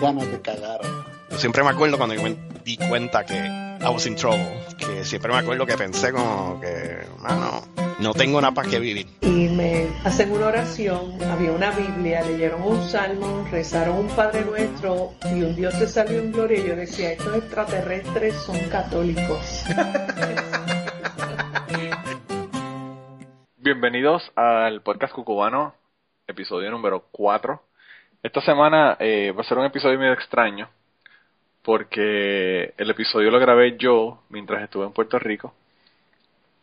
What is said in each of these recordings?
ganas de cagar. Yo siempre me acuerdo cuando yo me di cuenta que I was in trouble, que siempre me acuerdo que pensé como que, mano, no tengo nada para qué vivir. Y me hacen una oración, había una Biblia, leyeron un salmo, rezaron un Padre Nuestro y un Dios te salió en gloria. Y yo decía, estos extraterrestres son católicos. Bienvenidos al podcast cucubano, episodio número 4. Esta semana eh, va a ser un episodio medio extraño, porque el episodio lo grabé yo mientras estuve en Puerto Rico,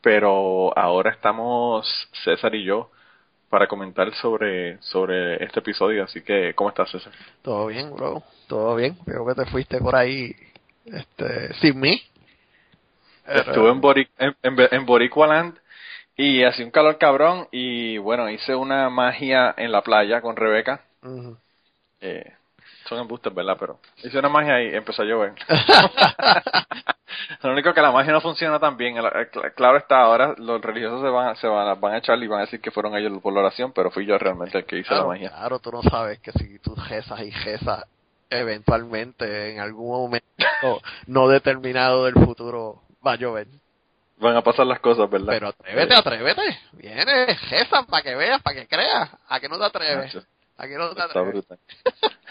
pero ahora estamos César y yo para comentar sobre, sobre este episodio, así que ¿cómo estás César? Todo bien, bro, todo bien. Veo que te fuiste por ahí este, sin mí. Estuve en, Boric, en, en, en Boricualand y hacía un calor cabrón y bueno, hice una magia en la playa con Rebeca. Eh, son embustes, ¿verdad? Pero hice una magia y empezó a llover. Lo único que la magia no funciona tan bien. Claro está, ahora los religiosos se van, se van, van a echar y van a decir que fueron ellos por la oración, pero fui yo realmente el que hice la magia. claro, tú no sabes que si tú rezas y rezas, eventualmente, en algún momento no determinado del futuro, va a llover. Van a pasar las cosas, ¿verdad? Pero atrévete, atrévete. Viene, reza para que veas, para que creas. ¿A que no te atreves? Nacho, ¿A que no te Está brutal.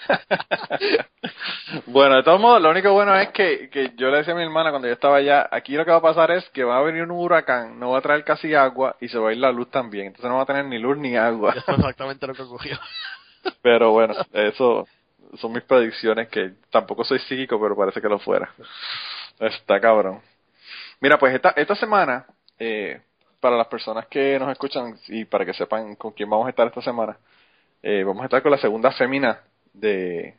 bueno, de todos modos, lo único bueno es que, que yo le decía a mi hermana cuando yo estaba allá, aquí lo que va a pasar es que va a venir un huracán, no va a traer casi agua y se va a ir la luz también. Entonces no va a tener ni luz ni agua. Eso es exactamente lo que ocurrió. Pero bueno, eso son mis predicciones, que tampoco soy psíquico, pero parece que lo fuera. Está cabrón. Mira, pues esta, esta semana, eh, para las personas que nos escuchan y para que sepan con quién vamos a estar esta semana, eh, vamos a estar con la segunda fémina de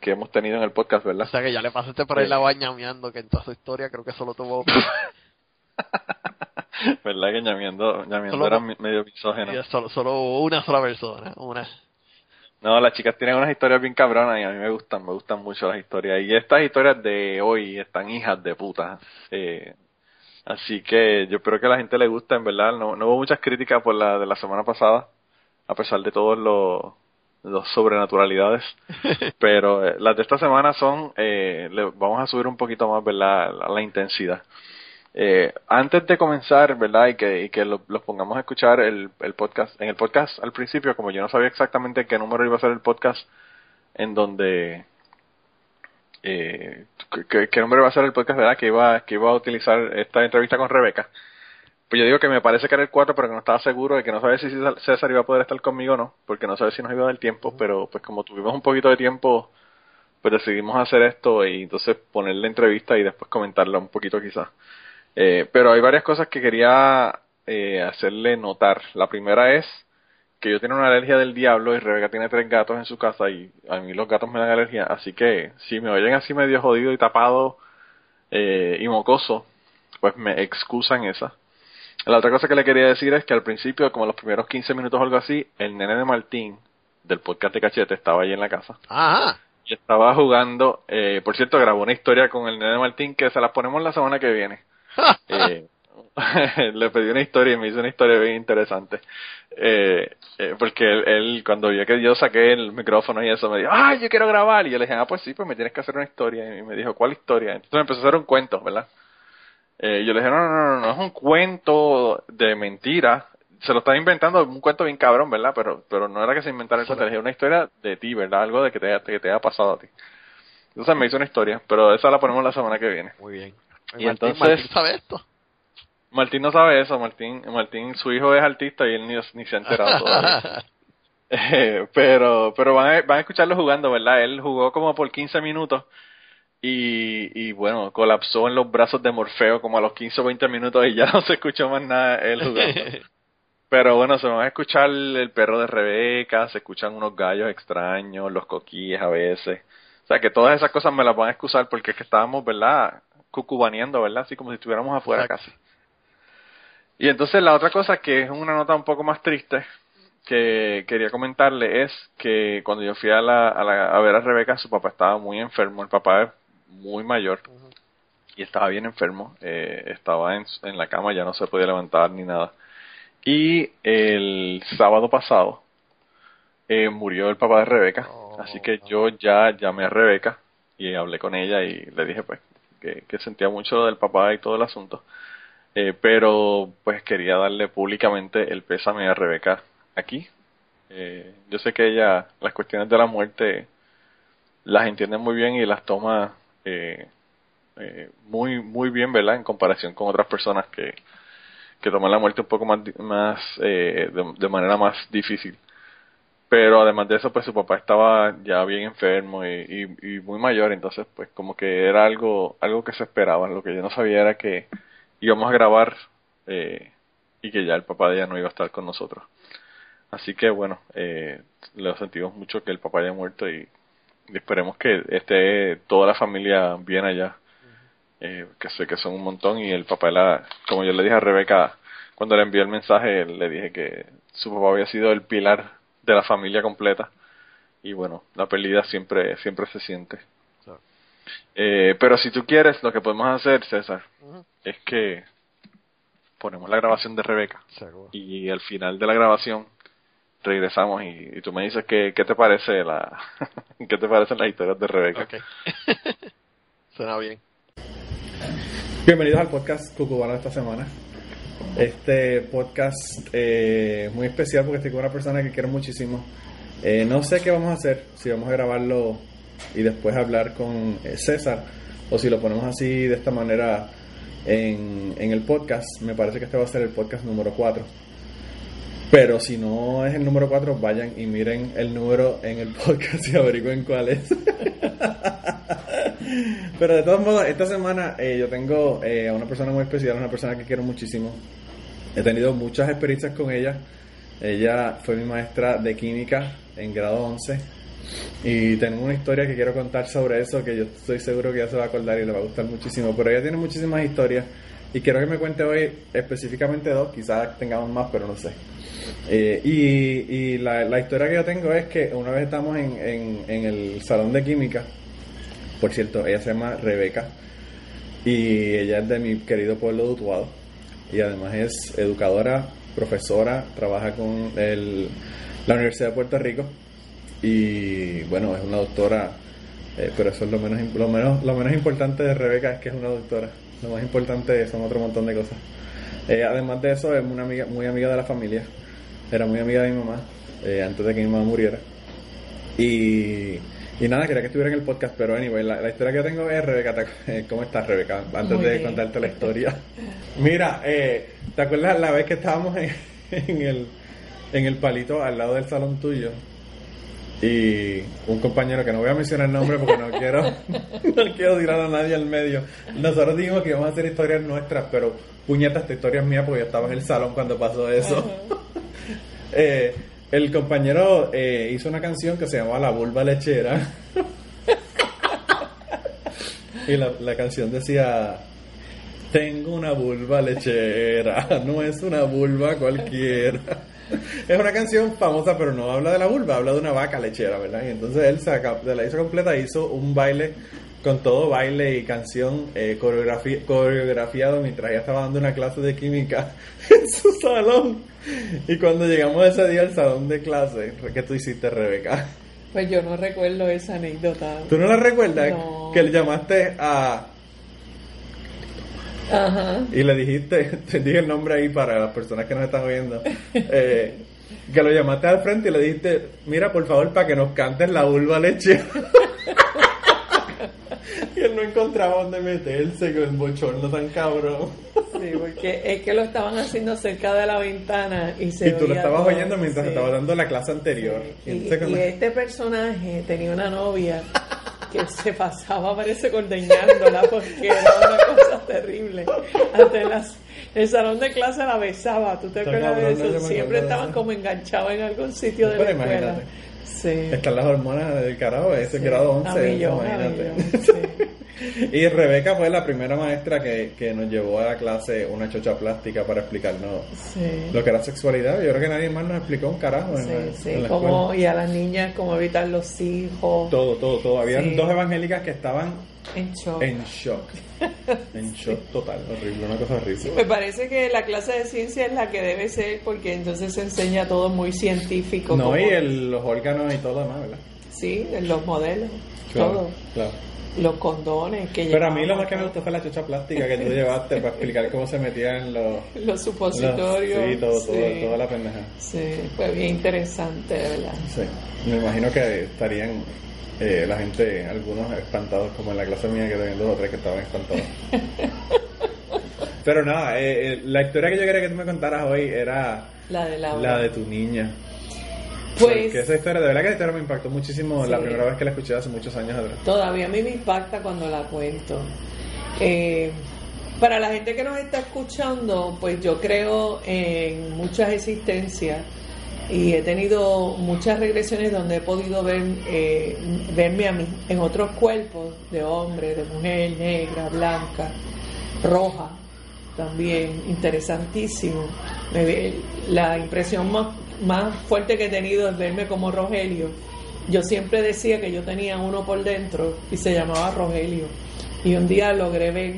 que hemos tenido en el podcast, O ¿verdad? sea que ya le pasaste por ahí la bañameando que en toda su historia creo que solo tuvo ¿Verdad que ñamiendo, ñamiendo Solo- era medio misógeno? solo, solo una sola persona. Una. No, las chicas tienen unas historias bien cabronas y a mí me gustan, me gustan mucho las historias. Y estas historias de hoy están hijas de puta. Eh, así que yo espero que a la gente le gusta, en verdad. No, no hubo muchas críticas por la de la semana pasada, a pesar de todos los los sobrenaturalidades. Pero eh, las de esta semana son, eh, le, vamos a subir un poquito más, ¿verdad? La, la intensidad. Eh, antes de comenzar, ¿verdad? Y que, y que lo- los pongamos a escuchar el, el podcast, en el podcast al principio, como yo no sabía exactamente qué número iba a ser el podcast, en donde, eh, qué, qué número iba a ser el podcast, ¿verdad? Que iba, que iba a utilizar esta entrevista con Rebeca. Pues yo digo que me parece que era el 4, pero que no estaba seguro de que no sabía si César- iba a poder estar conmigo o no, porque no sabía si nos iba a dar tiempo, pero pues como tuvimos un poquito de tiempo, pues decidimos hacer esto y entonces poner la entrevista y después comentarla un poquito quizás. Eh, pero hay varias cosas que quería eh, hacerle notar. La primera es que yo tengo una alergia del diablo y Rebeca tiene tres gatos en su casa y a mí los gatos me dan alergia, así que si me oyen así medio jodido y tapado eh, y mocoso, pues me excusan esa. La otra cosa que le quería decir es que al principio, como los primeros 15 minutos o algo así, el nene de Martín del podcast de Cachete estaba allí en la casa Ajá. y estaba jugando. Eh, por cierto, grabó una historia con el nene Martín que se la ponemos la semana que viene. Eh, le pedí una historia y me hizo una historia bien interesante. Eh, eh, porque él, él, cuando vio que yo saqué el micrófono y eso, me dijo, ¡ay, yo quiero grabar! Y yo le dije, ah, pues sí, pues me tienes que hacer una historia. Y me dijo, ¿cuál historia? Entonces me empezó a hacer un cuento, ¿verdad? Eh, yo le dije, no, no, no, no, es un cuento de mentira. Se lo estaba inventando, un cuento bien cabrón, ¿verdad? Pero, pero no era que se inventara el cuento, le dije una historia de ti, ¿verdad? Algo de que te, haya- que te haya pasado a ti. Entonces me hizo una historia, pero esa la ponemos la semana que viene. Muy bien. Y Martín, entonces- Martín sabe esto. Martín no sabe eso, Martín, Martín, su hijo es artista y él ni, ni se ha enterado todavía. Eh, pero pero van a, van a escucharlo jugando, ¿verdad? Él jugó como por 15 minutos y, y bueno, colapsó en los brazos de Morfeo como a los 15 o 20 minutos y ya no se escuchó más nada él jugando. Pero bueno, se van a escuchar el perro de Rebeca, se escuchan unos gallos extraños, los coquíes a veces. O sea que todas esas cosas me las van a excusar porque es que estábamos, ¿verdad? Cucubaneando, ¿verdad? Así como si estuviéramos afuera Exacto. casi. Y entonces la otra cosa que es una nota un poco más triste que quería comentarle es que cuando yo fui a, la, a, la- a ver a Rebeca, su papá estaba muy enfermo, el papá muy mayor. y estaba bien enfermo, eh, estaba en, en la cama, ya no se podía levantar ni nada. Y el sábado pasado eh, murió el papá de Rebeca, Oh. así que yo ya llamé a Rebeca y hablé con ella y le dije pues que, que sentía mucho lo del papá y todo el asunto. Eh, pero pues quería darle públicamente el pésame a Rebeca aquí. Eh, yo sé que ella las cuestiones de la muerte las entiende muy bien y las toma eh, eh, muy muy bien, ¿verdad? En comparación con otras personas que, que toman la muerte un poco más, más eh, de, manera más difícil. Pero además de eso, pues su papá estaba ya bien enfermo y, muy mayor, entonces pues como que era algo, algo que se esperaba. Lo que yo no sabía era que íbamos a grabar eh, y que ya el papá de ella no iba a estar con nosotros. Así que bueno, eh, lo sentimos mucho que el papá haya muerto y esperemos que esté toda la familia bien allá. Eh, que sé que son un montón y el papá, la, como yo le dije a Rebeca cuando le envié el mensaje, le dije que su papá había sido el pilar de la familia completa y bueno, la pérdida siempre siempre se siente. Claro. Eh, pero si tú quieres, lo que podemos hacer, César, es que ponemos la grabación de Rebeca Seguro. y al final de la grabación regresamos y, y tú me dices qué, qué te parece la qué te parecen las historias de Rebeca. Ok. Suena bien. Bienvenidos al podcast Cucubano de esta semana. Este podcast eh, muy especial porque estoy con una persona que quiero muchísimo. Eh, no sé qué vamos a hacer, si vamos a grabarlo y después hablar con eh, César o si lo ponemos así de esta manera en, en el podcast. Me parece que este va a ser el podcast número 4. Pero si no es el número 4, vayan y miren el número en el podcast y averigüen cuál es. Pero de todos modos, esta semana eh, yo tengo eh, a una persona muy especial, una persona que quiero muchísimo. He tenido muchas experiencias con ella. Ella fue mi maestra de química en grado 11. Y tengo una historia que quiero contar sobre eso que yo estoy seguro que ella se va a acordar y le va a gustar muchísimo. Pero ella tiene muchísimas historias y quiero que me cuente hoy específicamente dos, quizás tengamos más, pero no sé. Eh, y la, historia que yo tengo es que una vez estamos en, el salón de química, por cierto, ella se llama Rebeca y ella es de mi querido pueblo de Utuado y además es educadora, profesora, trabaja con la Universidad de Puerto Rico y bueno, es una doctora, eh, pero eso es lo menos, lo, menos, lo menos importante de Rebeca es que es una doctora, lo más importante son otro montón de cosas. Eh, además de eso, es una amiga, muy amiga de la familia, era muy amiga de mi mamá eh, antes de que mi mamá muriera. Y, y nada, quería que estuviera en el podcast, pero anyway, la, la historia que tengo es Rebeca. ¿te- eh, ¿Cómo estás, Rebeca? Antes Muy de bien. contarte la historia. Mira, eh, ¿te acuerdas la vez que estábamos en, en el, en el palito al lado del salón tuyo? Y un compañero que no voy a mencionar el nombre porque no quiero, no quiero tirar a nadie al medio. Nosotros dijimos que íbamos a hacer historias nuestras, pero puñetas, esta historia es mía porque yo estaba en el salón cuando pasó eso. Eh, el compañero eh, hizo una canción que se llamaba La Vulva Lechera. y la, la canción decía: Tengo una vulva lechera, no es una vulva cualquiera. Es una canción famosa, pero no habla de la vulva, habla de una vaca lechera, ¿verdad? Y entonces él se la hizo completa, hizo un baile con todo baile y canción eh, coreografi- coreografiado mientras ella estaba dando una clase de química en su salón. Y cuando llegamos ese día al salón de clase, ¿qué tú hiciste, Rebeca? Pues yo no recuerdo esa anécdota. ¿Tú no la recuerdas? No. Que le llamaste a... Ajá. Y le dijiste, te dije el nombre ahí para las personas que nos están oyendo, eh, que lo llamaste al frente y le dijiste, mira por favor para que nos cantes la vulva leche. y él no encontraba dónde meterse con el bochorno tan cabrón. Sí, porque es que lo estaban haciendo cerca de la ventana y se y tú lo estabas todo. oyendo mientras Sí. estaba dando la clase anterior. Y, Y y cuando- este personaje tenía una novia que se pasaba, parece, cordeñándola porque era una cosa terrible. Ante las, el salón de clase la besaba, ¿tú te Está acuerdas de cabrón, no, yo eso? me Siempre de estaban como enganchados en algún sitio de Pero la escuela. imagínate. Sí. Están las hormonas del carajo, ese Sí, grado 11. a millón, a imagínate. millón, sí. Y Rebeca fue la primera maestra que, que nos llevó a la clase una chocha plástica para explicarnos Sí. lo que era sexualidad. Yo creo que nadie más nos explicó un carajo en, Sí, la, sí, en la como, escuela. y a las niñas cómo evitar los hijos Todo, todo, todo. Habían dos evangélicas que estaban en shock. en shock. En shock total, horrible, una cosa horrible. Sí, me parece que la clase de ciencia es la que debe ser porque entonces se enseña todo muy científico. No, como- y el- los órganos y todo lo demás, ¿verdad? Sí, los modelos, Claro, todo. claro. Los condones que Pero a mí lo más que me gustó fue la chocha plástica que tú llevaste para explicar cómo se metían los... Los los- supositorios. sí, todo, todo, sí. toda la pendeja. Sí, fue bien interesante, de ¿verdad? Sí, me imagino que estarían eh, la gente, algunos espantados, como en la clase mía que tenían dos o tres que estaban espantados. Pero nada, eh, eh, la historia que yo quería que tú me contaras hoy era La de la la de tu niña. Pues Porque esa historia, de verdad que esa historia me impactó muchísimo Sí. la primera vez que la escuché hace muchos años atrás. todavía a mí me impacta cuando la cuento. Eh, para la gente que nos está escuchando, pues yo creo en muchas existencias y he tenido muchas regresiones donde he podido ver eh, verme a mí en otros cuerpos de hombre, de mujer, negra, blanca, roja, también interesantísimo. La impresión más, más fuerte que he tenido es verme como Rogelio. Yo siempre decía que yo tenía uno por dentro y se llamaba Rogelio. Y un día logré ver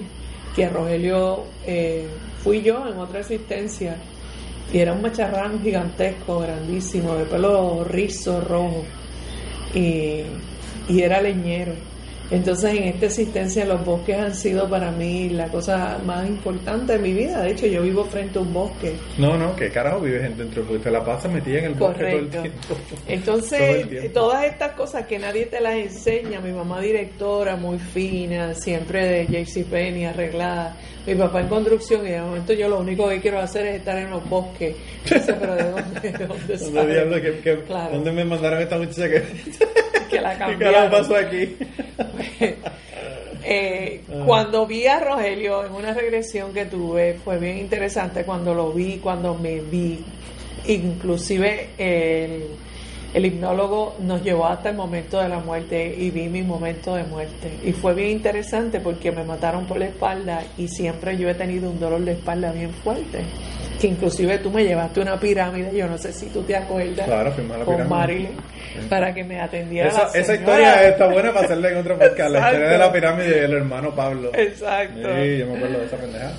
que Rogelio eh, fui yo en otra existencia y era un macharrán gigantesco, grandísimo, de pelo rizo, rojo y, y era leñero. Entonces en esta existencia los bosques han sido para mí la cosa más importante de mi vida. De hecho, yo vivo frente a un bosque. No, no, ¿qué carajo vives dentro? Porque te la pasas metida en el bosque todo el tiempo. Todo Entonces, el tiempo. todas estas cosas que nadie te las enseña, mi mamá directora, muy fina, siempre de JCPenney arreglada, mi papá en construcción, y de momento yo lo único que quiero hacer es estar en los bosques. Dice, pero ¿de dónde, de dónde ¿Dónde, sabe? diablo, que- que- Claro. ¿Dónde me mandaron esta muchacha que, Que la ¿Qué carajo cambiaron. pasó aquí? Eh, cuando vi a Rogelio en una regresión que tuve fue bien interesante cuando lo vi, cuando me vi. Inclusive el, el hipnólogo nos llevó hasta el momento de la muerte y vi mi momento de muerte. Y fue bien interesante porque me mataron por la espalda y siempre yo he tenido un dolor de espalda bien fuerte. Que inclusive tú me llevaste una pirámide, yo no sé si tú te acuerdas, Claro, con. Marilyn, para que me atendiera. Esa, la esa señora. historia está buena para hacerla en otro podcast. La historia de la pirámide y el hermano Pablo. Exacto. Sí, yo me acuerdo de esa pendeja.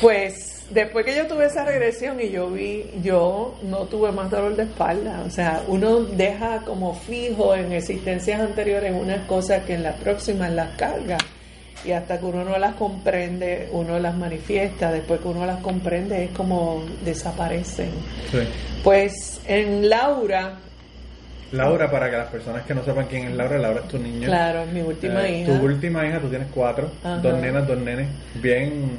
Pues después que yo tuve esa regresión y yo vi, yo no tuve más dolor de espalda. O sea, uno deja como fijo en existencias anteriores unas cosas que en las próximas las carga. Y hasta que uno no las comprende, uno las manifiesta. Después que uno las comprende es como desaparecen. Sí. Pues en Laura, Laura, para que las personas que no sepan quién es Laura, Laura es tu niña. claro, es mi última Eh, hija. Tu última hija, tú tienes cuatro. Ajá. Dos nenas, dos nenes. Bien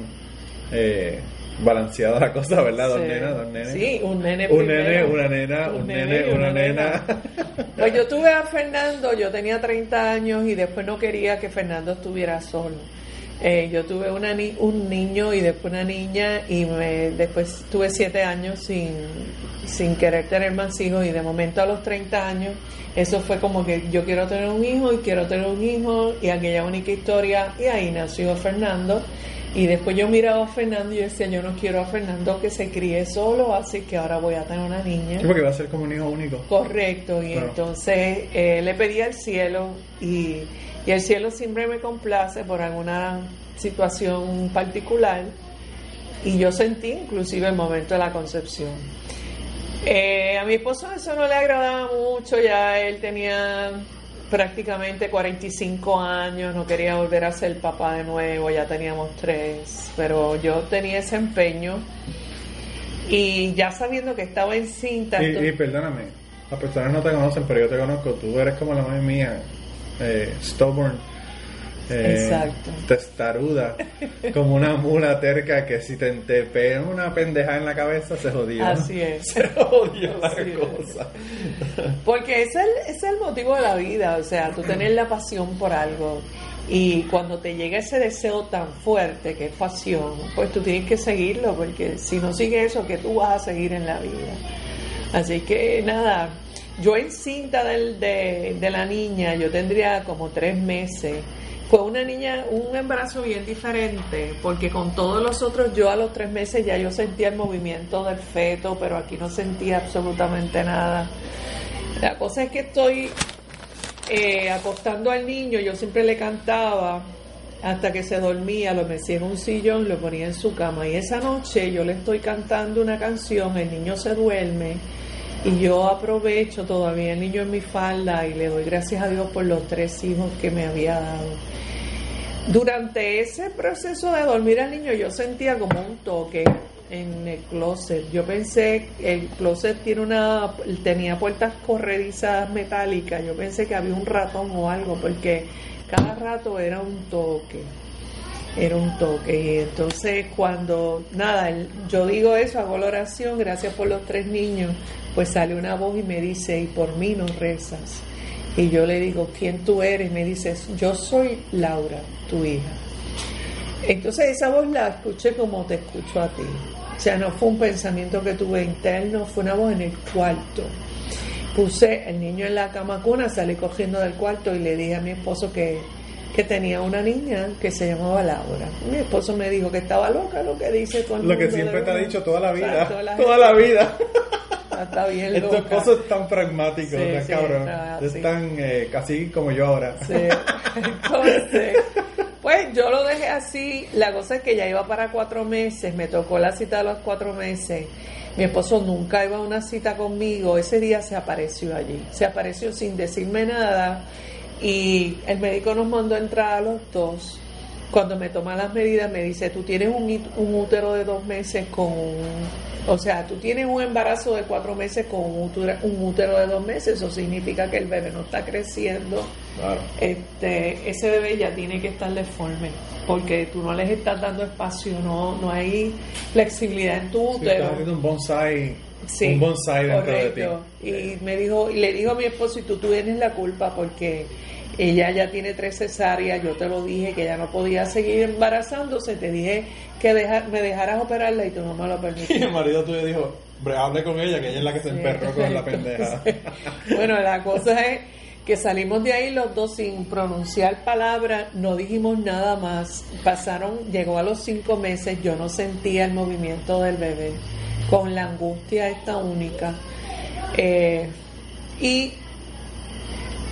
eh, balanceada la cosa, ¿verdad? Dos Sí. nenas, dos nenes. Sí, un nene Un primero. nene, una nena, un, nene, una nena. Pues yo tuve a Fernando, yo tenía 30 años y después no quería que Fernando estuviera solo. Eh, yo tuve una ni- un niño y después una niña y me, después tuve 7 años sin, sin querer tener más hijos y de momento a los 30 años eso fue como que yo quiero tener un hijo y quiero tener un hijo y aquella única historia y ahí nació Fernando y después yo miraba a Fernando y decía yo no quiero a Fernando que se críe solo así que ahora voy a tener una niña Sí, porque va a ser como un hijo único. Correcto, y Claro. entonces eh, le pedí al cielo y, y el cielo siempre me complace por alguna situación particular y yo sentí inclusive el momento de la concepción. Eh, a mi esposo eso no le agradaba mucho, ya él tenía prácticamente 45 años, no quería volver a ser papá de nuevo, ya teníamos tres, pero yo tenía ese empeño y ya sabiendo que estaba encinta, Y, y perdóname, las personas no te conocen, pero yo te conozco. Tú eres como la mami mía, eh, stubborn, eh, Exacto. testaruda, como una mula terca que si te, te pegan una pendeja en la cabeza se jodió. Así es. Se jodió la Así cosa. Porque ese es, el, ese es el motivo de la vida, o sea, tú tener la pasión por algo y cuando te llega ese deseo tan fuerte que es pasión, pues tú tienes que seguirlo, porque si no sigues eso, ¿qué tú vas a seguir en la vida? Así que nada, yo en cinta del- de, de la niña, yo tendría como tres meses Fue una niña, un embarazo bien diferente, porque con todos los otros, yo a los tres meses ya yo sentía el movimiento del feto, pero aquí no sentía absolutamente nada. La cosa es que estoy eh, acostando al niño, yo siempre le cantaba hasta que se dormía, lo metía en un sillón, lo ponía en su cama. Y esa noche yo le estoy cantando una canción, el niño se duerme y yo aprovecho todavía el niño en mi falda y le doy gracias a Dios por los tres hijos que me había dado. Durante ese proceso de dormir al niño yo sentía como un toque en el closet. Yo pensé, el closet tiene una, tenía puertas corredizas metálicas. Yo pensé que había un ratón o algo porque cada rato era un toque, era un toque. Y entonces cuando, nada, yo digo eso, hago la oración, gracias por los tres niños, pues sale una voz y me dice, y por mí no rezas. Y yo le digo, ¿quién tú eres? Me dices, yo soy Laura, tu hija. Entonces esa voz la escuché como te escucho a ti. O sea, no fue un pensamiento que tuve interno, fue una voz en el cuarto puse el niño en la cama cuna, salí cogiendo del cuarto y le dije a mi esposo que, que tenía una niña que se llamaba Laura. Mi esposo me dijo que estaba loca, lo que dice todo el Lo que siempre te ha dicho toda la vida. toda, la, vida. Está bien loca. Tu esposo es tan pragmático, cabrón. Es tan eh, casi como yo ahora. Sí. Entonces, pues yo lo dejé así. La cosa es que ya iba para cuatro meses. Me tocó la cita a los cuatro meses. Mi esposo nunca iba a una cita conmigo, ese día se apareció allí, se apareció sin decirme nada y el médico nos mandó a entrar a los dos. Cuando me toma las medidas me dice, tú tienes un, un útero de dos meses con o sea, tú tienes un embarazo de cuatro meses con un útero, un útero de dos meses, eso significa que el bebé no está creciendo. Este, ese bebé ya tiene que estar deforme, porque tú no les estás dando espacio, no, no hay flexibilidad en tu útero. estás haciendo un bonsai, un bonsai dentro de ti. Y me dijo, y le dijo a mi esposo, y tú, tú tienes la culpa porque ella ya tiene tres cesáreas, yo te lo dije que ella no podía seguir embarazándose, te dije que me dejaras operarla y tú no me lo permitiste. Y el marido tuyo dijo, hable con ella, que ella es la que se emperró con la pendeja. bueno, la cosa es que salimos de ahí los dos sin pronunciar palabras, no dijimos nada más, pasaron, llegó a los cinco meses, yo no sentía el movimiento del bebé, con la angustia esta única. Eh, y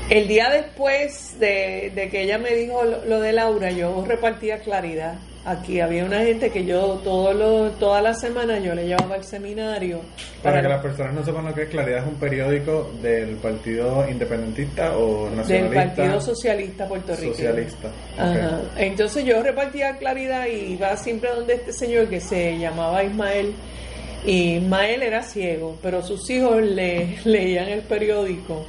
el día después de, que ella me dijo lo, de Laura, yo repartía claridad. Aquí había una gente que yo todo lo, toda la semana yo le llevaba al seminario. Para, que las personas no sepan lo que es Claridad, es un periódico del Partido Independentista o Nacionalista. Del Partido Socialista puertorriqueño. Socialista. Ajá. Entonces yo repartía Claridad y iba siempre donde este señor que se llamaba Ismael. Y Ismael era ciego, pero sus hijos le leían el periódico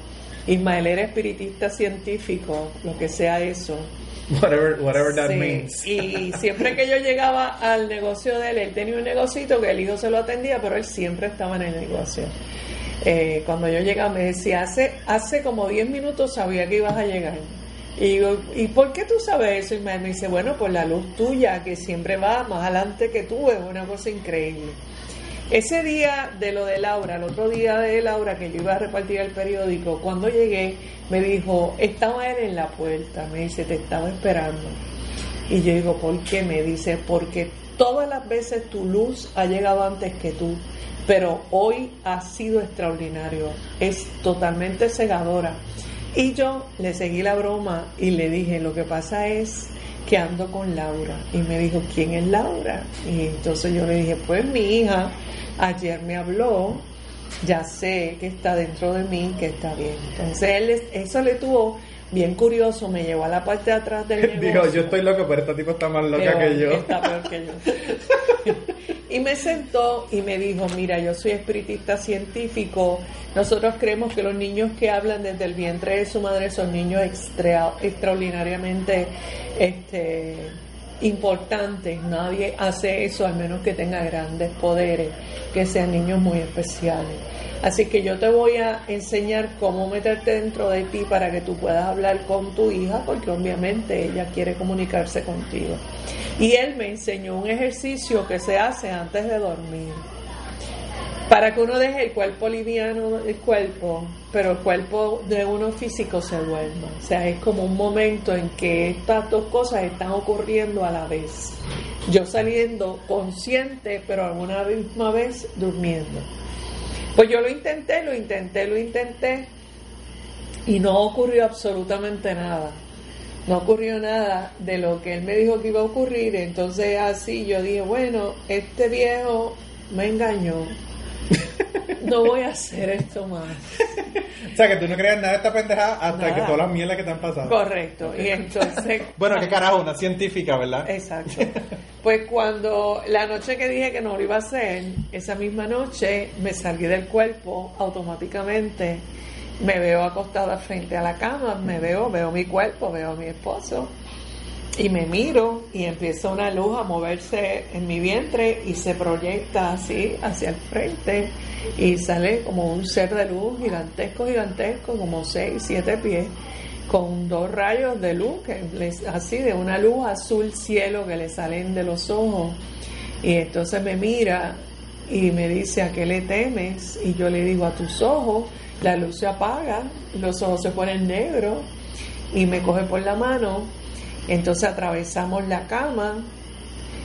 Ismael era espiritista científico, lo que sea eso. Whatever, whatever that means. Y siempre que yo llegaba al negocio de él, él tenía un negocito que el hijo se lo atendía, pero él siempre estaba en el negocio. Eh, cuando yo llegaba me decía, hace, hace como 10 minutos sabía que ibas a llegar. Y digo, ¿y por qué tú sabes eso? Y me dice, bueno, por la luz tuya, que siempre va más adelante que tú, es una cosa increíble. Ese día de lo de Laura, el otro día de Laura que yo iba a repartir el periódico, cuando llegué me dijo, estaba él en la puerta, me dice, te estaba esperando. Y yo digo, ¿por qué? Me dice, porque todas las veces tu luz ha llegado antes que tú, pero hoy ha sido extraordinario, es totalmente cegadora. Y yo le seguí la broma y le dije, lo que pasa es que ando con Laura. Y me dijo, ¿quién es Laura? Y entonces yo le dije, pues mi hija ayer me habló, ya sé que está dentro de mí, que está bien. Entonces él, eso le tuvo bien curioso, me llevó a la parte de atrás del negocio. Digo, yo estoy loco, pero esta tipo está más loca que yo. Está peor que yo. y me sentó y me dijo, mira, yo soy espiritista científico, nosotros creemos que los niños que hablan desde el vientre de su madre son niños extra, extraordinariamente este, importantes, nadie hace eso al menos que tenga grandes poderes, que sean niños muy especiales. Así que yo te voy a enseñar cómo meterte dentro de ti para que tú puedas hablar con tu hija, porque obviamente ella quiere comunicarse contigo. Y él me enseñó un ejercicio que se hace antes de dormir. para que uno deje el cuerpo liviano del cuerpo, pero el cuerpo de uno físico se duerma. O sea, es como un momento en que estas dos cosas están ocurriendo a la vez. Yo saliendo consciente, pero a una misma vez durmiendo. Pues yo lo intenté, lo intenté, lo intenté y no ocurrió absolutamente nada. No ocurrió nada de lo que él me dijo que iba a ocurrir. Entonces así yo dije, bueno, este viejo me engañó no voy a hacer esto más. o sea, que tú no creas nada de esta pendejada hasta que todas las mierdas que te han pasado. Correcto. Y entonces. bueno, qué carajo, una científica, ¿verdad? Exacto. Pues cuando la noche que dije que no lo iba a hacer, esa misma noche me salí del cuerpo automáticamente. Me veo acostada frente a la cama, me veo, veo mi cuerpo, veo a mi esposo y me miro y empieza una luz a moverse en mi vientre y se proyecta así hacia el frente y sale como un ser de luz gigantesco, gigantesco, como 6, 7 pies, con dos rayos de luz, que así de una luz azul cielo que le salen de los ojos. Y entonces me mira y me dice, ¿a qué le temes? Y yo le digo, a tus ojos, la luz se apaga, los ojos se ponen negros y me coge por la mano entonces atravesamos la cama,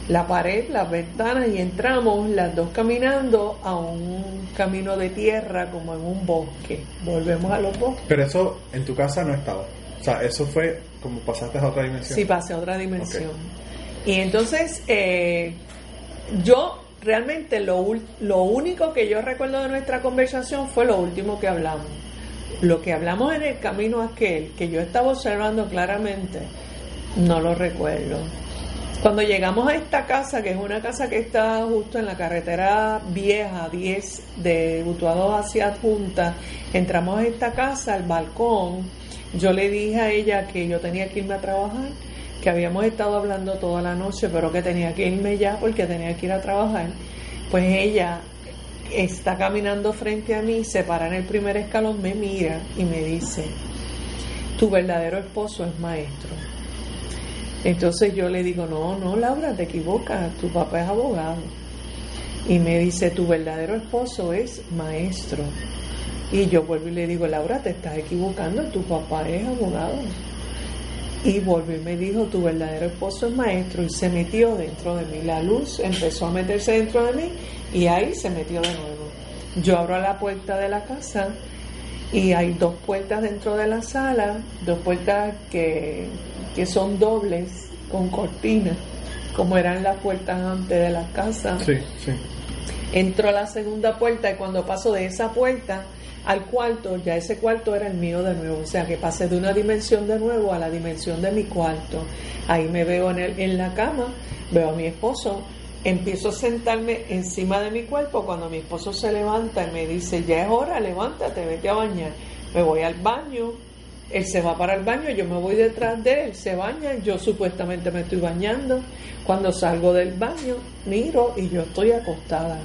la pared, las ventanas y entramos las dos caminando a un camino de tierra como en un bosque. Volvemos a los bosques. Pero eso en tu casa no estaba. O sea, eso fue como pasaste a otra dimensión. Sí, pasé a otra dimensión. Y entonces eh, yo realmente lo, lo único que yo recuerdo de nuestra conversación fue lo último que hablamos. Lo que hablamos en el camino aquel, que yo estaba observando claramente, no lo recuerdo. Cuando llegamos a esta casa, que es una casa que está justo en la carretera vieja 10 de Utuado hacia Adjunta, entramos a esta casa, al balcón, yo le dije a ella que yo tenía que irme a trabajar, que habíamos estado hablando toda la noche, pero que tenía que irme ya porque tenía que ir a trabajar. Pues ella está caminando frente a mí, se para en el primer escalón, me mira y me dice, tu verdadero esposo es maestro. Entonces yo le digo, no, no, Laura, te equivocas, tu papá es abogado. Y me dice, tu verdadero esposo es maestro. Y yo vuelvo y le digo, Laura, te estás equivocando, tu papá es abogado. Y volvió y me dijo, tu verdadero esposo es maestro. Y se metió dentro de mí. La luz empezó a meterse dentro de mí y ahí se metió de nuevo. Yo abro la puerta de la casa y hay dos puertas dentro de la sala, dos puertas que que son dobles con cortinas, como eran las puertas antes de la casa. Sí, sí. Entro a la segunda puerta y cuando paso de esa puerta al cuarto, ya ese cuarto era el mío de nuevo. O sea que pasé de una dimensión de nuevo a la dimensión de mi cuarto. Ahí me veo en, el, en la cama, veo a mi esposo, empiezo a sentarme encima de mi cuerpo cuando mi esposo se levanta y me dice, ya es hora, levántate, vete a bañar. Me voy al baño, él se va para el baño, yo me voy detrás de él, se baña, yo supuestamente me estoy bañando. Cuando salgo del baño, miro y yo estoy acostada.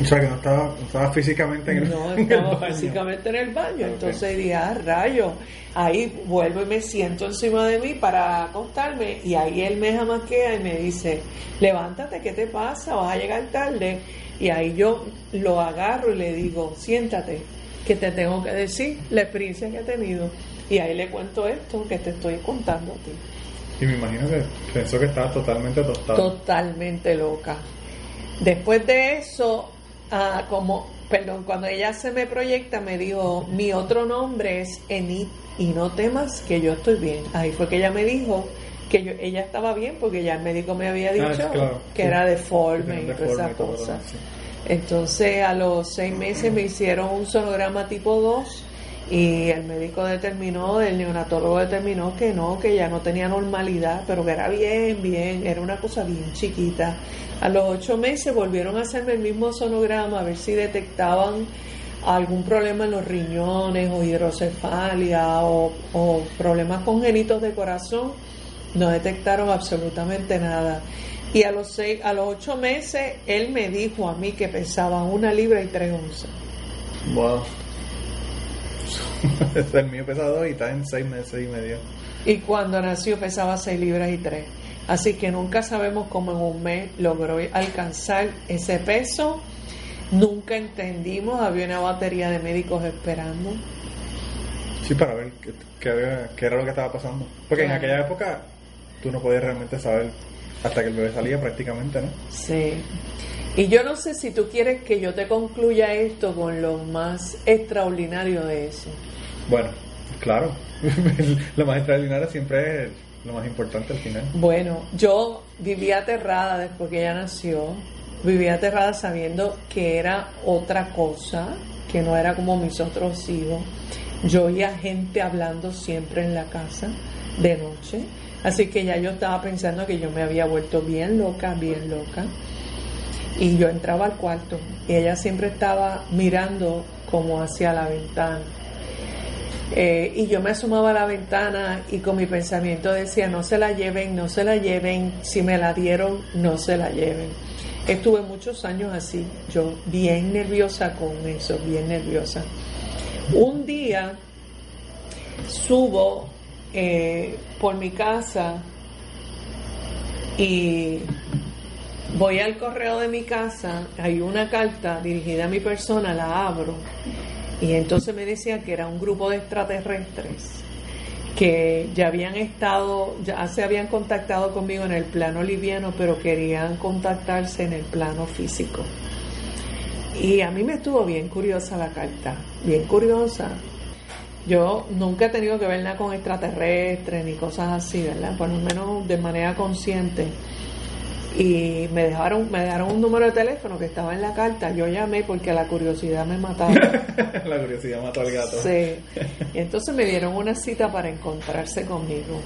O sea, que no estaba, estaba físicamente en el, no, estaba físicamente en el baño. Entonces dije, ah, rayo. Ahí vuelvo y me siento encima de mí para acostarme. Y ahí él me jamaquea y me dice, levántate, ¿qué te pasa? Vas a llegar tarde. Y ahí yo lo agarro y le digo, siéntate que te tengo que decir la experiencia que he tenido. Y ahí le cuento esto que te estoy contando a ti. Y me imagino que pensó que estaba totalmente tostada. Totalmente loca. Después de eso, ah, como, perdón, cuando ella se me proyecta, me dijo, mi otro nombre es Enid y no temas que yo estoy bien. Ahí fue que ella me dijo que yo, ella estaba bien porque ya el médico me había ah, dicho que era deforme y toda esa cosa. Entonces a los seis meses me hicieron un sonograma tipo 2 y el médico determinó, el neonatólogo determinó que no, que ya no tenía normalidad, pero que era bien, bien, era una cosa bien chiquita. A los ocho meses volvieron a hacerme el mismo sonograma a ver si detectaban algún problema en los riñones o hidrocefalia o, o problemas congénitos de corazón. No detectaron absolutamente nada. Y a los, seis, a los ocho meses, él me dijo a mí que pesaba una libra y tres onzas. Wow. el mío pesa dos y está en seis meses y medio. Y cuando nació pesaba seis libras y tres. Así que nunca sabemos cómo en un mes logró alcanzar ese peso. Nunca entendimos, había una batería de médicos esperando. Sí, para ver qué, qué- qué era lo que estaba pasando. Porque en aquella época tú no podías realmente saber hasta que el bebé salía prácticamente, ¿no? Sí. Y yo no sé si tú quieres que yo te concluya esto con lo más extraordinario de eso. Bueno, claro. lo más extraordinario siempre es lo más importante al final. Bueno, yo vivía aterrada después que ella nació. Vivía aterrada sabiendo que era otra cosa, que no era como mis otros hijos. Yo oía gente hablando siempre en la casa de noche. Así que ya yo estaba pensando que yo me había vuelto bien loca, bien loca. Y yo entraba al cuarto y ella siempre estaba mirando como hacia la ventana. Eh, y yo me asomaba a la ventana y con mi pensamiento decía, no se la lleven, no se la lleven, si me la dieron, no se la lleven. Estuve muchos años así, yo bien nerviosa con eso, bien nerviosa. Un día subo eh, por mi casa y voy al correo de mi casa, hay una carta dirigida a mi persona, la abro y entonces me decía que era un grupo de extraterrestres que ya habían estado, ya se habían contactado conmigo en el plano liviano, pero querían contactarse en el plano físico. Y a mí me estuvo bien curiosa la carta, bien curiosa. Yo nunca he tenido que ver nada con extraterrestres ni cosas así, ¿verdad? Por lo menos de manera consciente. Y me dejaron, me dejaron un número de teléfono que estaba en la carta. Yo llamé porque la curiosidad me mataba. la curiosidad mató al gato. Sí. Y entonces me dieron una cita para encontrarse conmigo.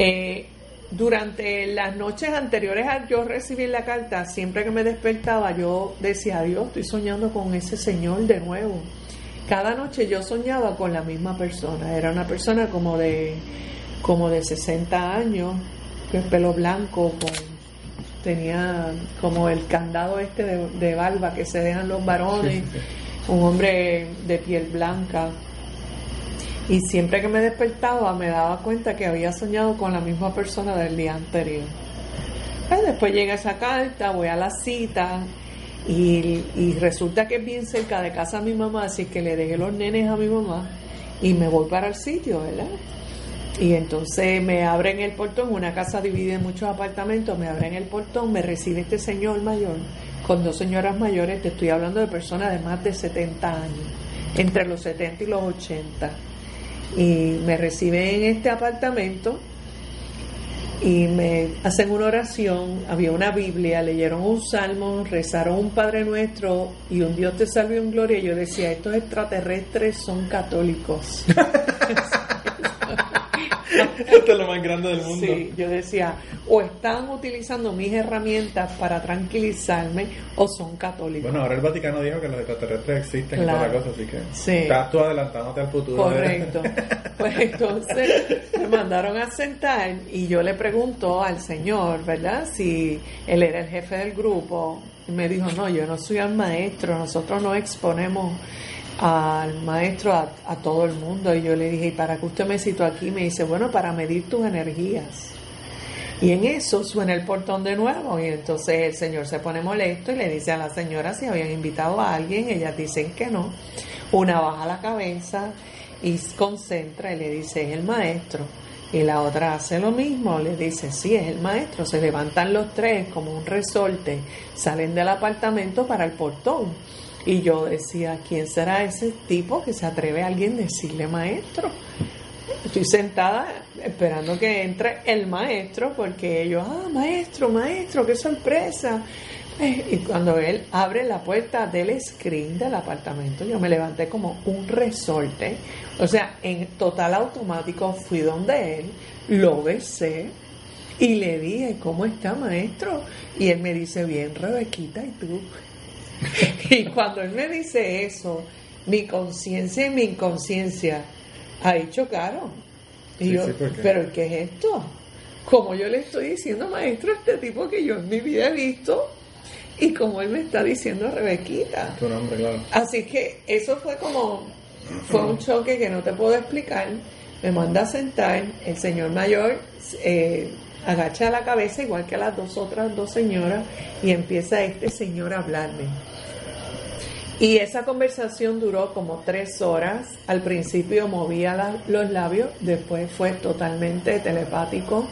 Eh, durante las noches anteriores a yo recibir la carta, siempre que me despertaba, yo decía, Dios, estoy soñando con ese señor de nuevo. Cada noche yo soñaba con la misma persona. Era una persona como de, como de 60 años, con pelo blanco, con tenía como el candado este de, de barba que se dejan los varones, un hombre de piel blanca. Y siempre que me despertaba me daba cuenta que había soñado con la misma persona del día anterior. Pues después llega esa carta, voy a la cita y, y resulta que es bien cerca de casa de mi mamá, así que le dejé los nenes a mi mamá y me voy para el sitio, ¿verdad? Y entonces me abren el portón, una casa dividida en muchos apartamentos, me abren el portón, me recibe este señor mayor, con dos señoras mayores, te estoy hablando de personas de más de 70 años, entre los 70 y los 80. Y me recibe en este apartamento y me hacen una oración, había una Biblia, leyeron un salmo, rezaron un Padre Nuestro y un Dios te salve en gloria. Y yo decía, estos extraterrestres son católicos. Esto es lo más grande del mundo. Sí, yo decía, o están utilizando mis herramientas para tranquilizarme o son católicos. Bueno, ahora el Vaticano dijo que los extraterrestres existen y toda la cosa, así que Sí. estás tú adelantándote al futuro. Correcto. Pues entonces me mandaron a sentar y yo le pregunto al señor, ¿verdad? Si él era el jefe del grupo. Y me dijo, no, yo no soy el maestro, nosotros no exponemos al maestro a, todo el mundo. Y yo le dije, ¿y para qué usted me citó aquí? Me dice, bueno, para medir tus energías. Y en eso suena el portón de nuevo y entonces el señor se pone molesto y le dice a la señora si habían invitado a alguien, ellas dicen que no. Una baja la cabeza y concentra y le dice, es el maestro. Y la otra hace lo mismo, le dice, sí, es el maestro. Se levantan los tres como un resorte, salen del apartamento para el portón. Y yo decía, ¿quién será ese tipo que se atreve a alguien decirle maestro? Estoy sentada esperando que entre el maestro porque ellos, ah, maestro, maestro, qué sorpresa. Eh, Y cuando él abre la puerta del screen del apartamento, yo me levanté como un resorte. O sea, en total automático fui donde él, lo besé y le dije, ¿cómo está, maestro? Y él me dice, bien, Rebequita, ¿y tú? Y cuando él me dice eso, mi conciencia y mi inconsciencia ahí chocaron. Y Sí, yo. ¿pero qué es esto? Como yo le estoy diciendo, maestro, a este tipo que yo en mi vida he visto, y como él me está diciendo Rebequita. Tu nombre, claro. Así que eso fue como, fue un choque que no te puedo explicar. Me manda a sentar, el señor mayor eh, agacha la cabeza igual que las dos otras dos señoras y empieza este señor a hablarme. Y esa conversación duró como tres horas. Al principio movía los labios, después fue totalmente telepático.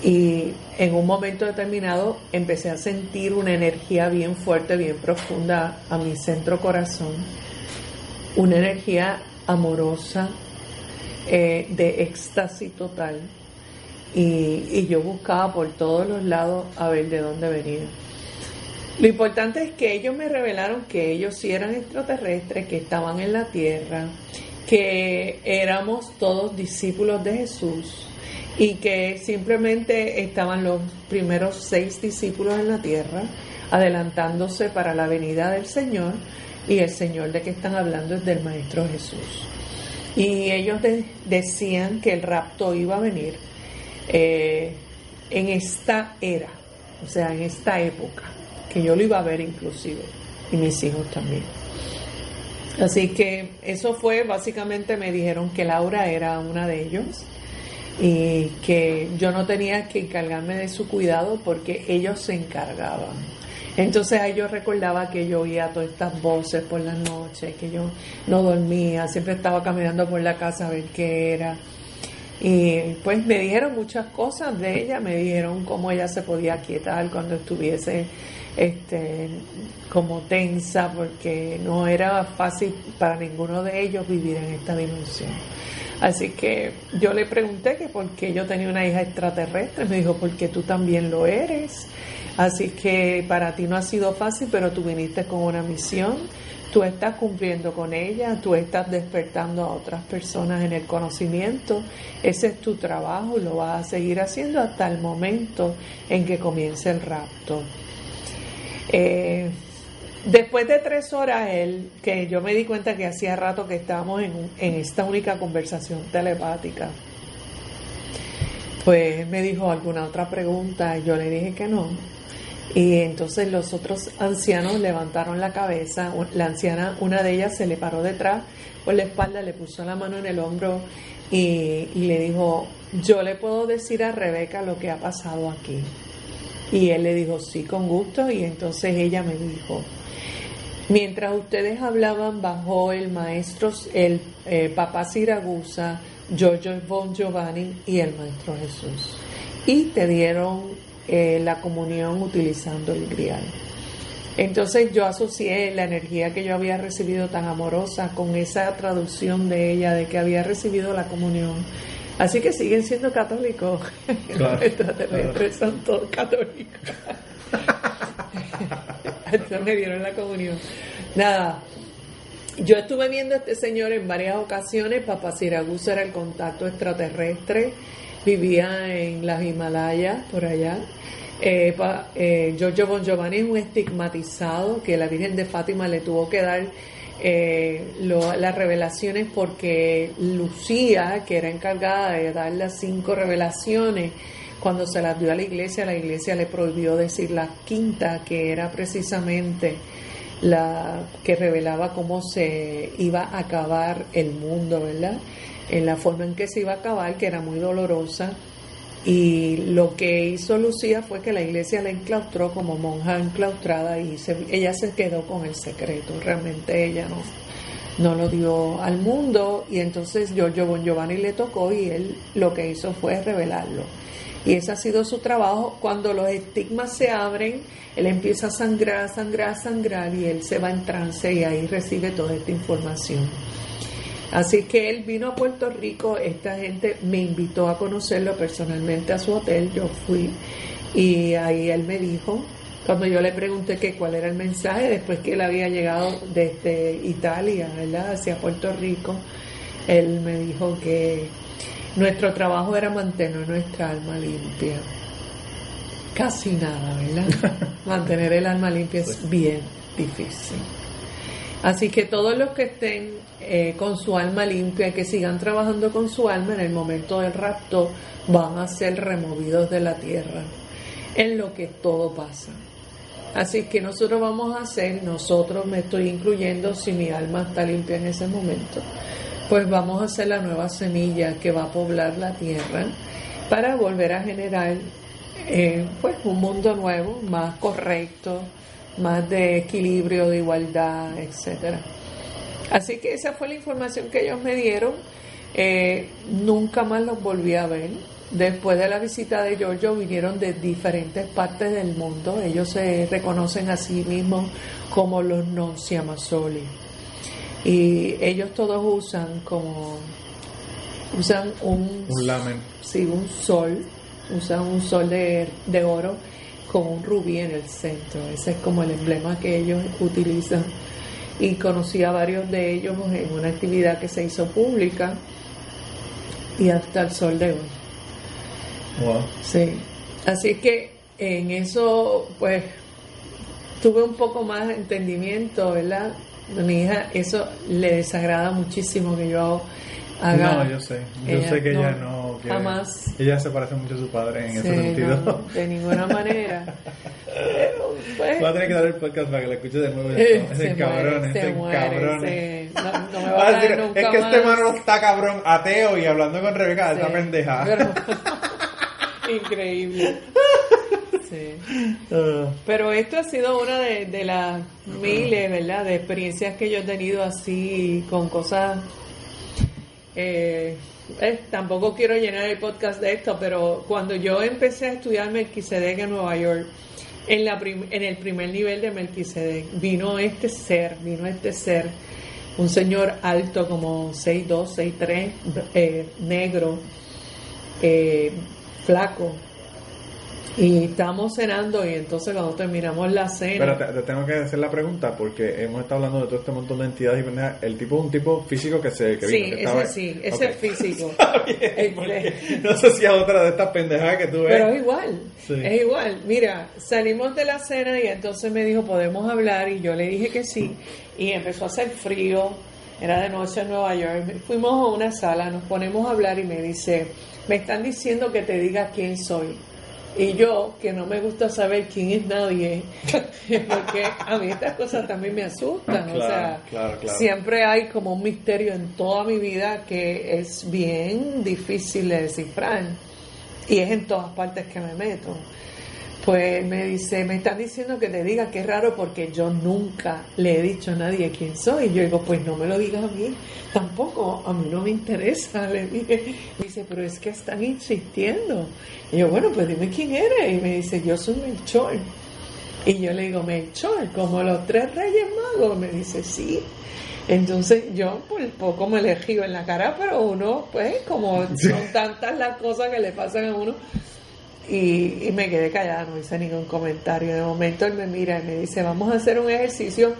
Y en un momento determinado empecé a sentir una energía bien fuerte, bien profunda a mi centro corazón. Una energía amorosa, eh, de éxtasis total. Y, yo buscaba por todos los lados a ver de dónde venía. Lo importante es que ellos me revelaron que ellos sí eran extraterrestres, que estaban en la tierra, que éramos todos discípulos de Jesús y que simplemente estaban los primeros seis discípulos en la tierra adelantándose para la venida del Señor y el Señor de que están hablando es del Maestro Jesús. Y ellos de- decían que el rapto iba a venir eh, en esta era, o sea, en esta época, que yo lo iba a ver inclusive, y mis hijos también. Así que eso fue, básicamente me dijeron que Laura era una de ellos y que yo no tenía que encargarme de su cuidado porque ellos se encargaban. Entonces ahí yo recordaba que yo oía todas estas voces por las noches, que yo no dormía, siempre estaba caminando por la casa a ver qué era. Y pues me dijeron muchas cosas de ella, me dijeron cómo ella se podía quietar cuando estuviese este, como tensa, porque no era fácil para ninguno de ellos vivir en esta dimensión. Así que yo le pregunté que por qué yo tenía una hija extraterrestre, me dijo, porque tú también lo eres. Así que para ti no ha sido fácil, pero tú viniste con una misión, tú estás cumpliendo con ella, tú estás despertando a otras personas en el conocimiento, ese es tu trabajo y lo vas a seguir haciendo hasta el momento en que comience el rapto. Eh, después de tres horas, él, que yo me di cuenta que hacía rato que estábamos en, en esta única conversación telepática, pues me dijo alguna otra pregunta y yo le dije que no. Y entonces los otros ancianos levantaron la cabeza, la anciana, una de ellas se le paró detrás por la espalda, le puso la mano en el hombro y, le dijo, yo le puedo decir a Rebeca lo que ha pasado aquí. Y él le dijo, sí, con gusto. Y entonces ella me dijo, mientras ustedes hablaban, bajó el maestro, el eh, papá Siragusa, Giorgio Bon Giovanni y el maestro Jesús. Y te dieron eh, la comunión utilizando el grial. Entonces yo asocié la energía que yo había recibido tan amorosa con esa traducción de ella de que había recibido la comunión. Así que siguen siendo católicos. Claro, extraterrestres son todos católicos. Entonces me dieron la comunión. Nada, yo estuve viendo a este señor en varias ocasiones. Papá Siragusa era el contacto extraterrestre. Vivía en las Himalayas, por allá. Eh, pa- eh, Giorgio Bon Giovanni es un estigmatizado que la Virgen de Fátima le tuvo que dar eh, lo- las revelaciones porque Lucía, que era encargada de dar las cinco revelaciones, cuando se las dio a la iglesia, la iglesia le prohibió decir la quinta, que era precisamente la que revelaba cómo se iba a acabar el mundo, ¿verdad? En la forma en que se iba a acabar, que era muy dolorosa. Y lo que hizo Lucía fue que la iglesia la enclaustró como monja enclaustrada y se- ella se quedó con el secreto. Realmente ella no, no lo dio al mundo y entonces Giorgio Bon Giovanni le tocó y él lo que hizo fue revelarlo. Y ese ha sido su trabajo. Cuando los estigmas se abren, él empieza a sangrar, sangrar, sangrar y él se va en trance y ahí recibe toda esta información. Así que él vino a Puerto Rico, esta gente me invitó a conocerlo personalmente a su hotel, yo fui y ahí él me dijo, cuando yo le pregunté que cuál era el mensaje, después que él había llegado desde Italia, ¿verdad?, hacia Puerto Rico, él me dijo que nuestro trabajo era mantener nuestra alma limpia. Casi nada, ¿verdad? Mantener el alma limpia es bien difícil. Así que todos los que estén eh, con su alma limpia, que sigan trabajando con su alma en el momento del rapto, van a ser removidos de la tierra, en lo que todo pasa. Así que nosotros vamos a hacer, nosotros me estoy incluyendo si mi alma está limpia en ese momento, pues vamos a hacer la nueva semilla que va a poblar la tierra para volver a generar eh, pues un mundo nuevo, más correcto, más de equilibrio, de igualdad, etcétera. Así que esa fue la información que ellos me dieron. Eh, nunca más los volví a ver. Después de la visita de Giorgio vinieron de diferentes partes del mundo. Ellos se reconocen a sí mismos como los non Siamasoli. Y ellos todos usan como usan un Un lamen. sí, un sol, usan un sol de, de oro con un rubí en el centro. Ese es como el emblema que ellos utilizan. Y conocí a varios de ellos en una actividad que se hizo pública y hasta el sol de hoy. Wow. Sí. Así que en eso, pues, tuve un poco más de entendimiento, ¿verdad? A mi hija eso le desagrada muchísimo que yo haga. No, yo sé. Yo Ella sé que no, ella no. que jamás. Ella se parece mucho a su padre en Sí, ese sentido. no, de ninguna manera. Pero, pues, Va a tener que dar el podcast para que lo escuche de nuevo. Ese se cabrón, ese cabrón. No, no me va Va a a dar decir, nunca es que este más. mano está cabrón, ateo y hablando con Rebeca, Sí, esta pendeja. pero- Increíble. Sí. Ah, Pero esto ha sido una de, de las miles, ¿verdad? De experiencias que yo he tenido así con cosas. eh, eh, tampoco quiero llenar el podcast de esto, pero cuando yo empecé a estudiar Melquisedec en Nueva York, en, la en el primer nivel de Melquisedec, vino este ser, vino este ser, un señor alto como 6'2, 6'3, eh, negro, eh, flaco. Y estábamos cenando y entonces cuando terminamos la cena... Pero te, te tengo que hacer la pregunta porque hemos estado hablando de todo este montón de entidades y pendejas. El tipo es un tipo físico que se que sí, vino, que ese estaba- sí, ese Ok. es físico. Bien, Este- no sé si es otra de estas pendejadas que tú ves. Pero es igual, Sí. es igual. Mira, salimos de la cena y entonces me dijo, podemos hablar, y yo le dije que sí, y empezó a hacer frío, era de noche en Nueva York, fuimos a una sala, nos ponemos a hablar y me dice, me están diciendo que te diga quién soy. Y yo, que no me gusta saber quién es nadie, porque a mí estas cosas también me asustan, o sea, claro, claro. siempre hay como un misterio en toda mi vida que es bien difícil de descifrar y es en todas partes que me meto. Pues me dice, me están diciendo que te diga que es raro porque yo nunca le he dicho a nadie quién soy. Y yo digo, pues no me lo digas a mí, tampoco, a mí no me interesa. Le dije, me dice, pero es que están insistiendo. Y yo, bueno, pues dime quién eres. Y me dice, yo soy Melchor. Y yo le digo, Melchor, como los tres reyes magos. Me dice, sí. Entonces yo por poco me le en la cara, pero uno, pues, como son tantas las cosas que le pasan a uno, y, y me quedé callada, no hice ningún comentario. De momento él me mira y me dice, vamos a hacer un ejercicio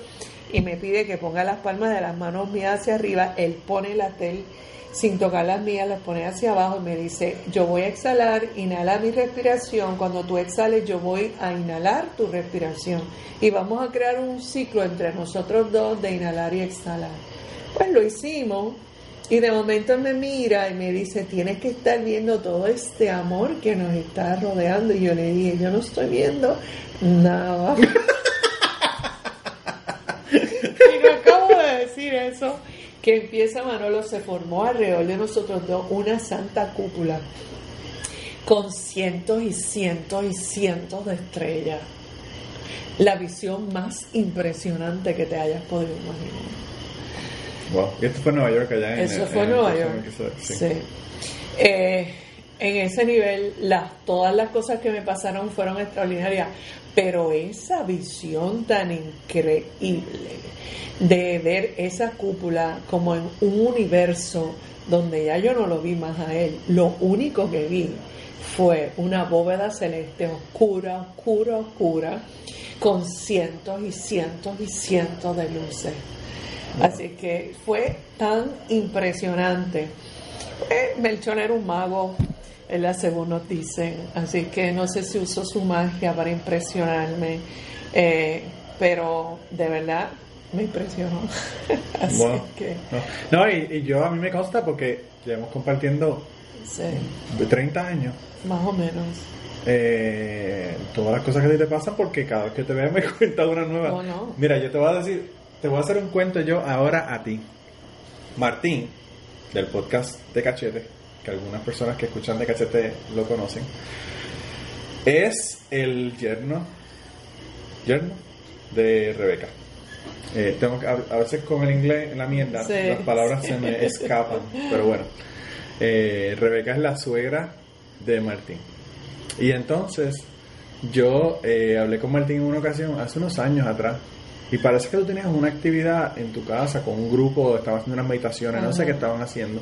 y me pide que ponga las palmas de las manos mías hacia arriba. Él pone la tel sin tocar las mías, las pone hacia abajo y me dice, yo voy a exhalar, inhala mi respiración, cuando tú exhales yo voy a inhalar tu respiración y vamos a crear un ciclo entre nosotros dos de inhalar y exhalar. Pues lo hicimos y de momento me mira y me dice, tienes que estar viendo todo este amor que nos está rodeando. Y yo le dije, yo no estoy viendo nada. y no acabo de decir eso, que empieza Manolo, se formó alrededor de nosotros dos una santa cúpula con cientos y cientos y cientos de estrellas. La visión más impresionante que te hayas podido imaginar. Wow. Y esto fue en Nueva York allá en Eso fue en Nueva York. Sí. Sí. Eh, en ese nivel, las, todas las cosas que me pasaron fueron extraordinarias, pero esa visión tan increíble de ver esa cúpula como en un universo donde ya yo no lo vi más a él, lo único que vi fue una bóveda celeste oscura, oscura, oscura, con cientos y cientos y cientos de luces. Así que fue tan impresionante. Eh, Melchor era un mago, ¿verdad? según nos dicen. Así que no sé si usó su magia para impresionarme, eh, pero de verdad me impresionó. Así Wow. que, No, no, y, y yo a mí me consta porque llevamos compartiendo sí, de 30 años más o menos. eh, todas las cosas que te pasan porque cada vez que te veo me cuentas una nueva. No, no. Mira, yo te voy a decir, te voy a hacer un cuento yo ahora a ti. Martín, del podcast de Cachete, que algunas personas que escuchan de Cachete lo conocen, es el yerno, yerno, de Rebeca. Eh, tengo que- a, a veces con el inglés, la mierda, Sí, las palabras se me escapan, pero bueno. Eh, Rebeca es la suegra de Martín. Y entonces yo eh, hablé con Martín en una ocasión, hace unos años atrás, y parece que tú tenías una actividad en tu casa con un grupo, estabas haciendo unas meditaciones, no sé qué estaban haciendo.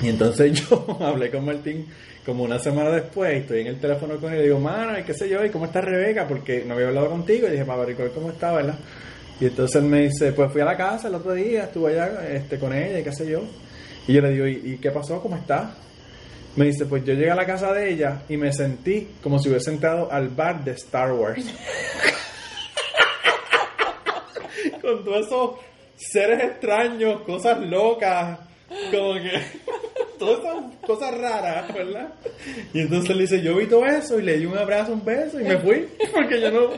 Y entonces yo hablé con Martín como una semana después, y estoy en el teléfono con él y digo, mano, y qué sé yo, ¿y cómo está Rebeca? Porque no había hablado contigo, y dije, para averiguar cómo está, ¿verdad? Y entonces me dice, pues fui a la casa el otro día, estuve allá este, con ella y qué sé yo. Y yo le digo, ¿y, y qué pasó? ¿Cómo está? Me dice, pues yo llegué a la casa de ella y me sentí como si hubiese entrado al bar de Star Wars. Con todos esos seres extraños, cosas locas, como que todas esas cosas raras, ¿verdad? Y entonces le dice, yo vi todo eso y le di un abrazo, un beso y me fui, porque yo no,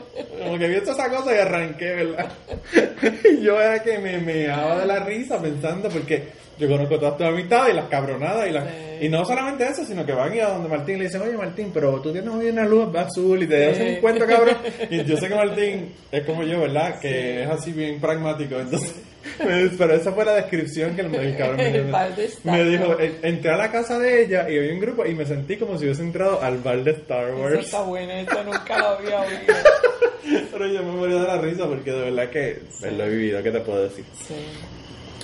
como que vi toda esa cosa y arranqué, ¿verdad? Y yo era que me me daba de la risa pensando, porque yo conozco todas tus amistades y las cabronadas y las... Sí. Y no solamente eso, sino que van y a donde Martín le dicen, oye Martín, pero tú tienes hoy una luz azul y te hacen un Sí. cuento, cabrón. Y yo sé que Martín es como yo, ¿verdad? Que es así bien pragmático. Entonces, me- pero esa fue la descripción que el, el cabrón me, El Star me dijo. Wars. "En- Entré a la casa de ella y había un grupo y me sentí como si hubiese entrado al bar de Star Eso Wars. está bueno, esto nunca lo había oído. Pero yo me moría de la risa porque de verdad que pues, lo he vivido, ¿qué te puedo decir? Sí.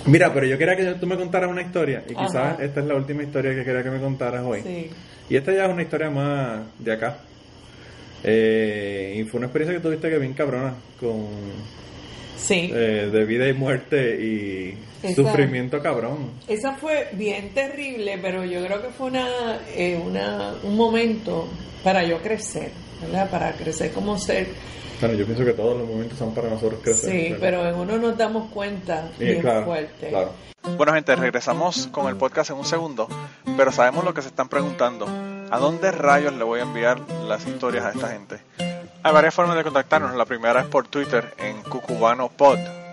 Mira, pero yo quería que tú me contaras una historia y Ajá. quizás esta es la última historia que quería que me contaras hoy. Sí. Y esta ya es una historia más de acá. Eh, y fue una experiencia que tuviste que bien cabrona, con Sí. eh, de vida y muerte y Esa- sufrimiento cabrón. Esa fue bien terrible, pero yo creo que fue una, eh, una, un momento para yo crecer, ¿verdad? Para crecer como ser. Bueno, yo pienso que todos los momentos son para nosotros crecer. Sí, pero en uno nos damos cuenta Y bien claro, fuerte. claro. Bueno, gente, regresamos con el podcast en un segundo, pero sabemos lo que se están preguntando. ¿A dónde rayos le voy a enviar las historias a esta gente? Hay varias formas de contactarnos. La primera es por Twitter en cucubanopod.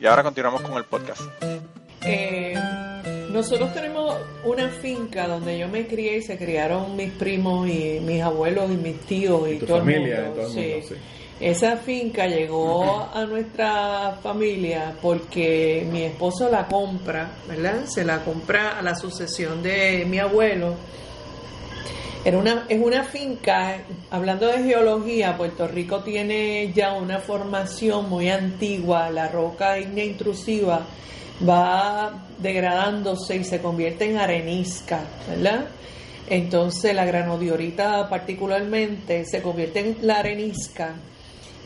Y ahora continuamos con el podcast. Eh, nosotros tenemos una finca donde yo me crié y se criaron mis primos y mis abuelos y mis tíos y, Y tu todo familia, el mundo. y todo el sí. mundo, sí. Esa finca llegó a nuestra familia porque mi esposo la compra, ¿verdad? Se la compra a la sucesión de mi abuelo. Era una, es una finca, hablando de geología, Puerto Rico tiene ya una formación muy antigua, la roca ígnea intrusiva va degradándose y se convierte en arenisca, ¿verdad? Entonces la granodiorita particularmente se convierte en la arenisca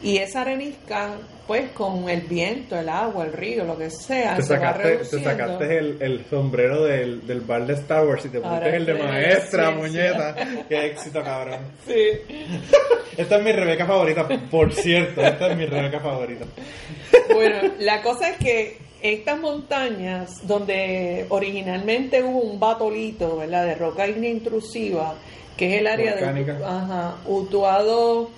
y esa arenisca, pues con el viento, el agua, el río, lo que sea, Te se va sacaste, te sacaste el, el sombrero del, del bar de Star Wars y te Ahora pusiste el de maestra, muñeca. Qué éxito, cabrón. Sí. Esta es mi Rebeca favorita, por cierto. Esta es mi Rebeca favorita. Bueno, la cosa es que estas montañas, donde originalmente hubo un batolito, ¿verdad? De roca ígnea intrusiva, que es el área Volcánica. de ajá, Utuado,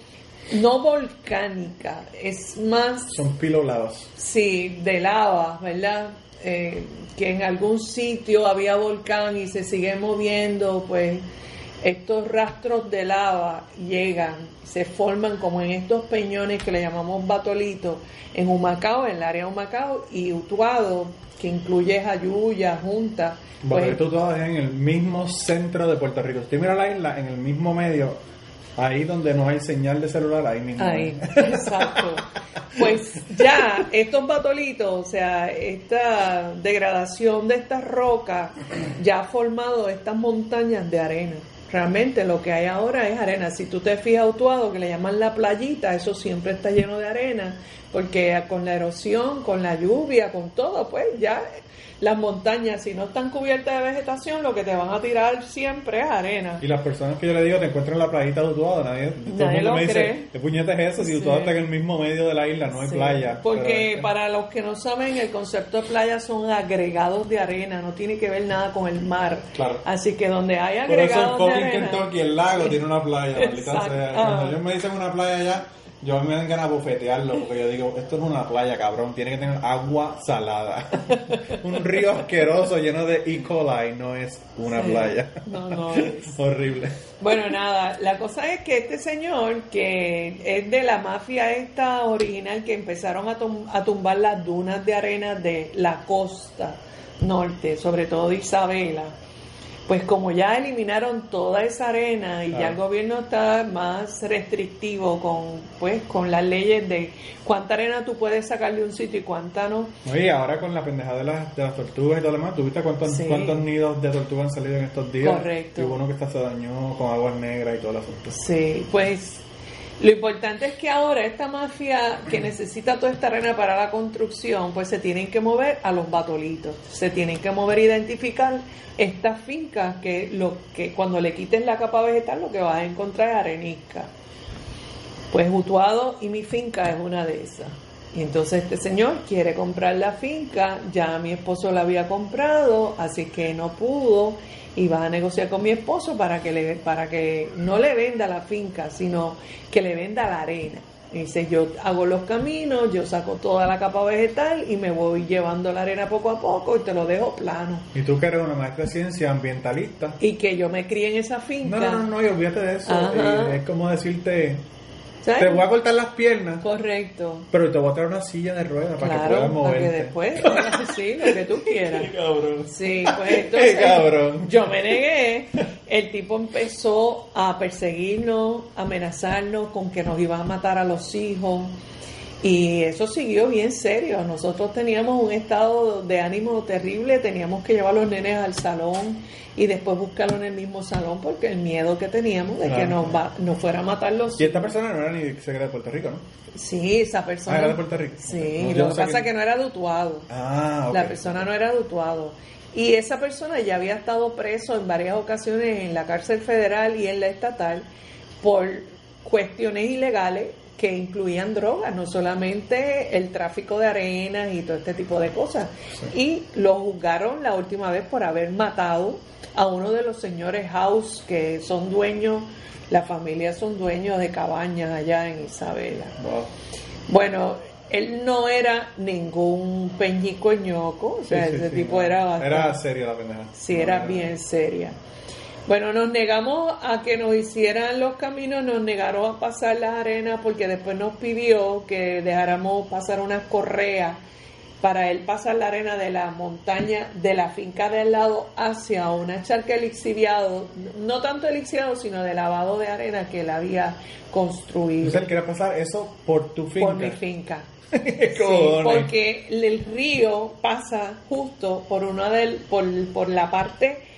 no volcánica, es más, Son pilolados. sí, de lava, ¿verdad? Eh, que en algún sitio había volcán y se sigue moviendo, pues estos rastros de lava llegan, se forman como en estos peñones que le llamamos batolitos, en Humacao, en el área de Humacao, y Utuado, que incluye Jayuya, Junta. Bueno, pues, esto todavía en el mismo centro de Puerto Rico. Si mira la isla, en el mismo medio, ahí donde no hay señal de celular, ahí mismo. Ahí, exacto. Pues ya estos batolitos, o sea, esta degradación de estas rocas ya ha formado estas montañas de arena. Realmente lo que hay ahora es arena. Si tú te fijas Utuado, que le llaman la playita, eso siempre está lleno de arena, porque con la erosión, con la lluvia, con todo, pues ya las montañas, si no están cubiertas de vegetación, lo que te van a tirar siempre es arena. Y las personas que yo le digo te encuentran en la playita de Utuado, nadie, todo el Nadie mundo lo me cree. dice, ¿qué puñeta es eso? Si Sí. Utuado está en el mismo medio de la isla, no hay Sí, playa. Porque Pero- para los que no saben, el concepto de playa son agregados de arena, no tiene que ver nada con el mar. Claro. Así que donde hay Por eso el agregados de arena. Kentucky, el lago, tiene una playa, sea. Cuando ellos me dicen una playa allá, yo me dan ganas de bufetearlo, porque yo digo, esto es una playa, cabrón, tiene que tener agua salada. Un río asqueroso lleno de E. coli no es una Sí. playa. No, no es. Horrible. Bueno, nada, la cosa es que este señor, que es de la mafia esta original, que empezaron a, tum- a tumbar las dunas de arena de la costa norte, sobre todo de Isabela, pues como ya eliminaron toda esa arena y ya el gobierno está más restrictivo con pues con las leyes de cuánta arena tú puedes sacar de un sitio y cuánta no, Oye, ahora con la pendejada de las, de las tortugas y todo lo demás, ¿tú viste cuántos, Sí. cuántos nidos de tortuga han salido en estos días? Correcto. Y hubo uno que hasta se dañó con aguas negras y todo el asunto. Sí, pues lo importante es que ahora esta mafia que necesita toda esta arena para la construcción, pues se tienen que mover a los batolitos, se tienen que mover a identificar estas fincas que lo que cuando le quiten la capa vegetal lo que vas a encontrar es arenisca. Pues Utuado y mi finca es una de esas. Y entonces este señor quiere comprar la finca, ya mi esposo la había comprado, así que no pudo y va a negociar con mi esposo para que le para que no le venda la finca, sino que le venda la arena. Y dice, yo hago los caminos, yo saco toda la capa vegetal y me voy llevando la arena poco a poco y te lo dejo plano. Y tú que eres una maestra de ciencia ambientalista. Y que yo me crié en esa finca. No, no, no, no, y olvídate de eso. Y es como decirte, ¿sabes? te voy a cortar las piernas, Correcto. pero te voy a traer una silla de ruedas para que puedas Claro, para moverte. que después, sí, lo que tú quieras. Qué cabrón. Sí, pues entonces Qué cabrón. yo me negué. El tipo empezó a perseguirnos, a amenazarnos con que nos iban a matar a los hijos. Y eso siguió bien serio. Nosotros teníamos un estado de ánimo terrible, teníamos que llevar a los nenes al salón y después buscarlo en el mismo salón porque el miedo que teníamos de que nos, va, nos fuera a matar los Y esta persona no era ni siquiera de Puerto Rico, ¿no? Sí, esa persona. Ah, era de Puerto Rico. Sí, No, lo que pasa es que- no era de Utuado. Ah, ok. La persona no era de Utuado. Y esa persona ya había estado preso en varias ocasiones en la cárcel federal y en la estatal por cuestiones ilegales que incluían drogas, no solamente el tráfico de arenas y todo este tipo de cosas. Y lo juzgaron la última vez por haber matado a uno de los señores House que son dueños, la familia son dueños de cabañas allá en Isabela. Wow. Bueno, él no era ningún peñico ñoco, o sea, Sí, ese sí, tipo no. era bastante... Era seria la pendeja. Sí, No, era bien seria. Bueno, nos negamos a que nos hicieran los caminos, nos negaron a pasar las arenas porque después nos pidió que dejáramos pasar unas correas para él pasar la arena de la montaña, de la finca del lado hacia una charca elixiviado, no tanto elixiviado, sino de lavado de arena que él había construido Entonces él quería pasar eso por tu finca. por mi finca. ¿Qué Sí, porque el río pasa justo por una del, por, por la parte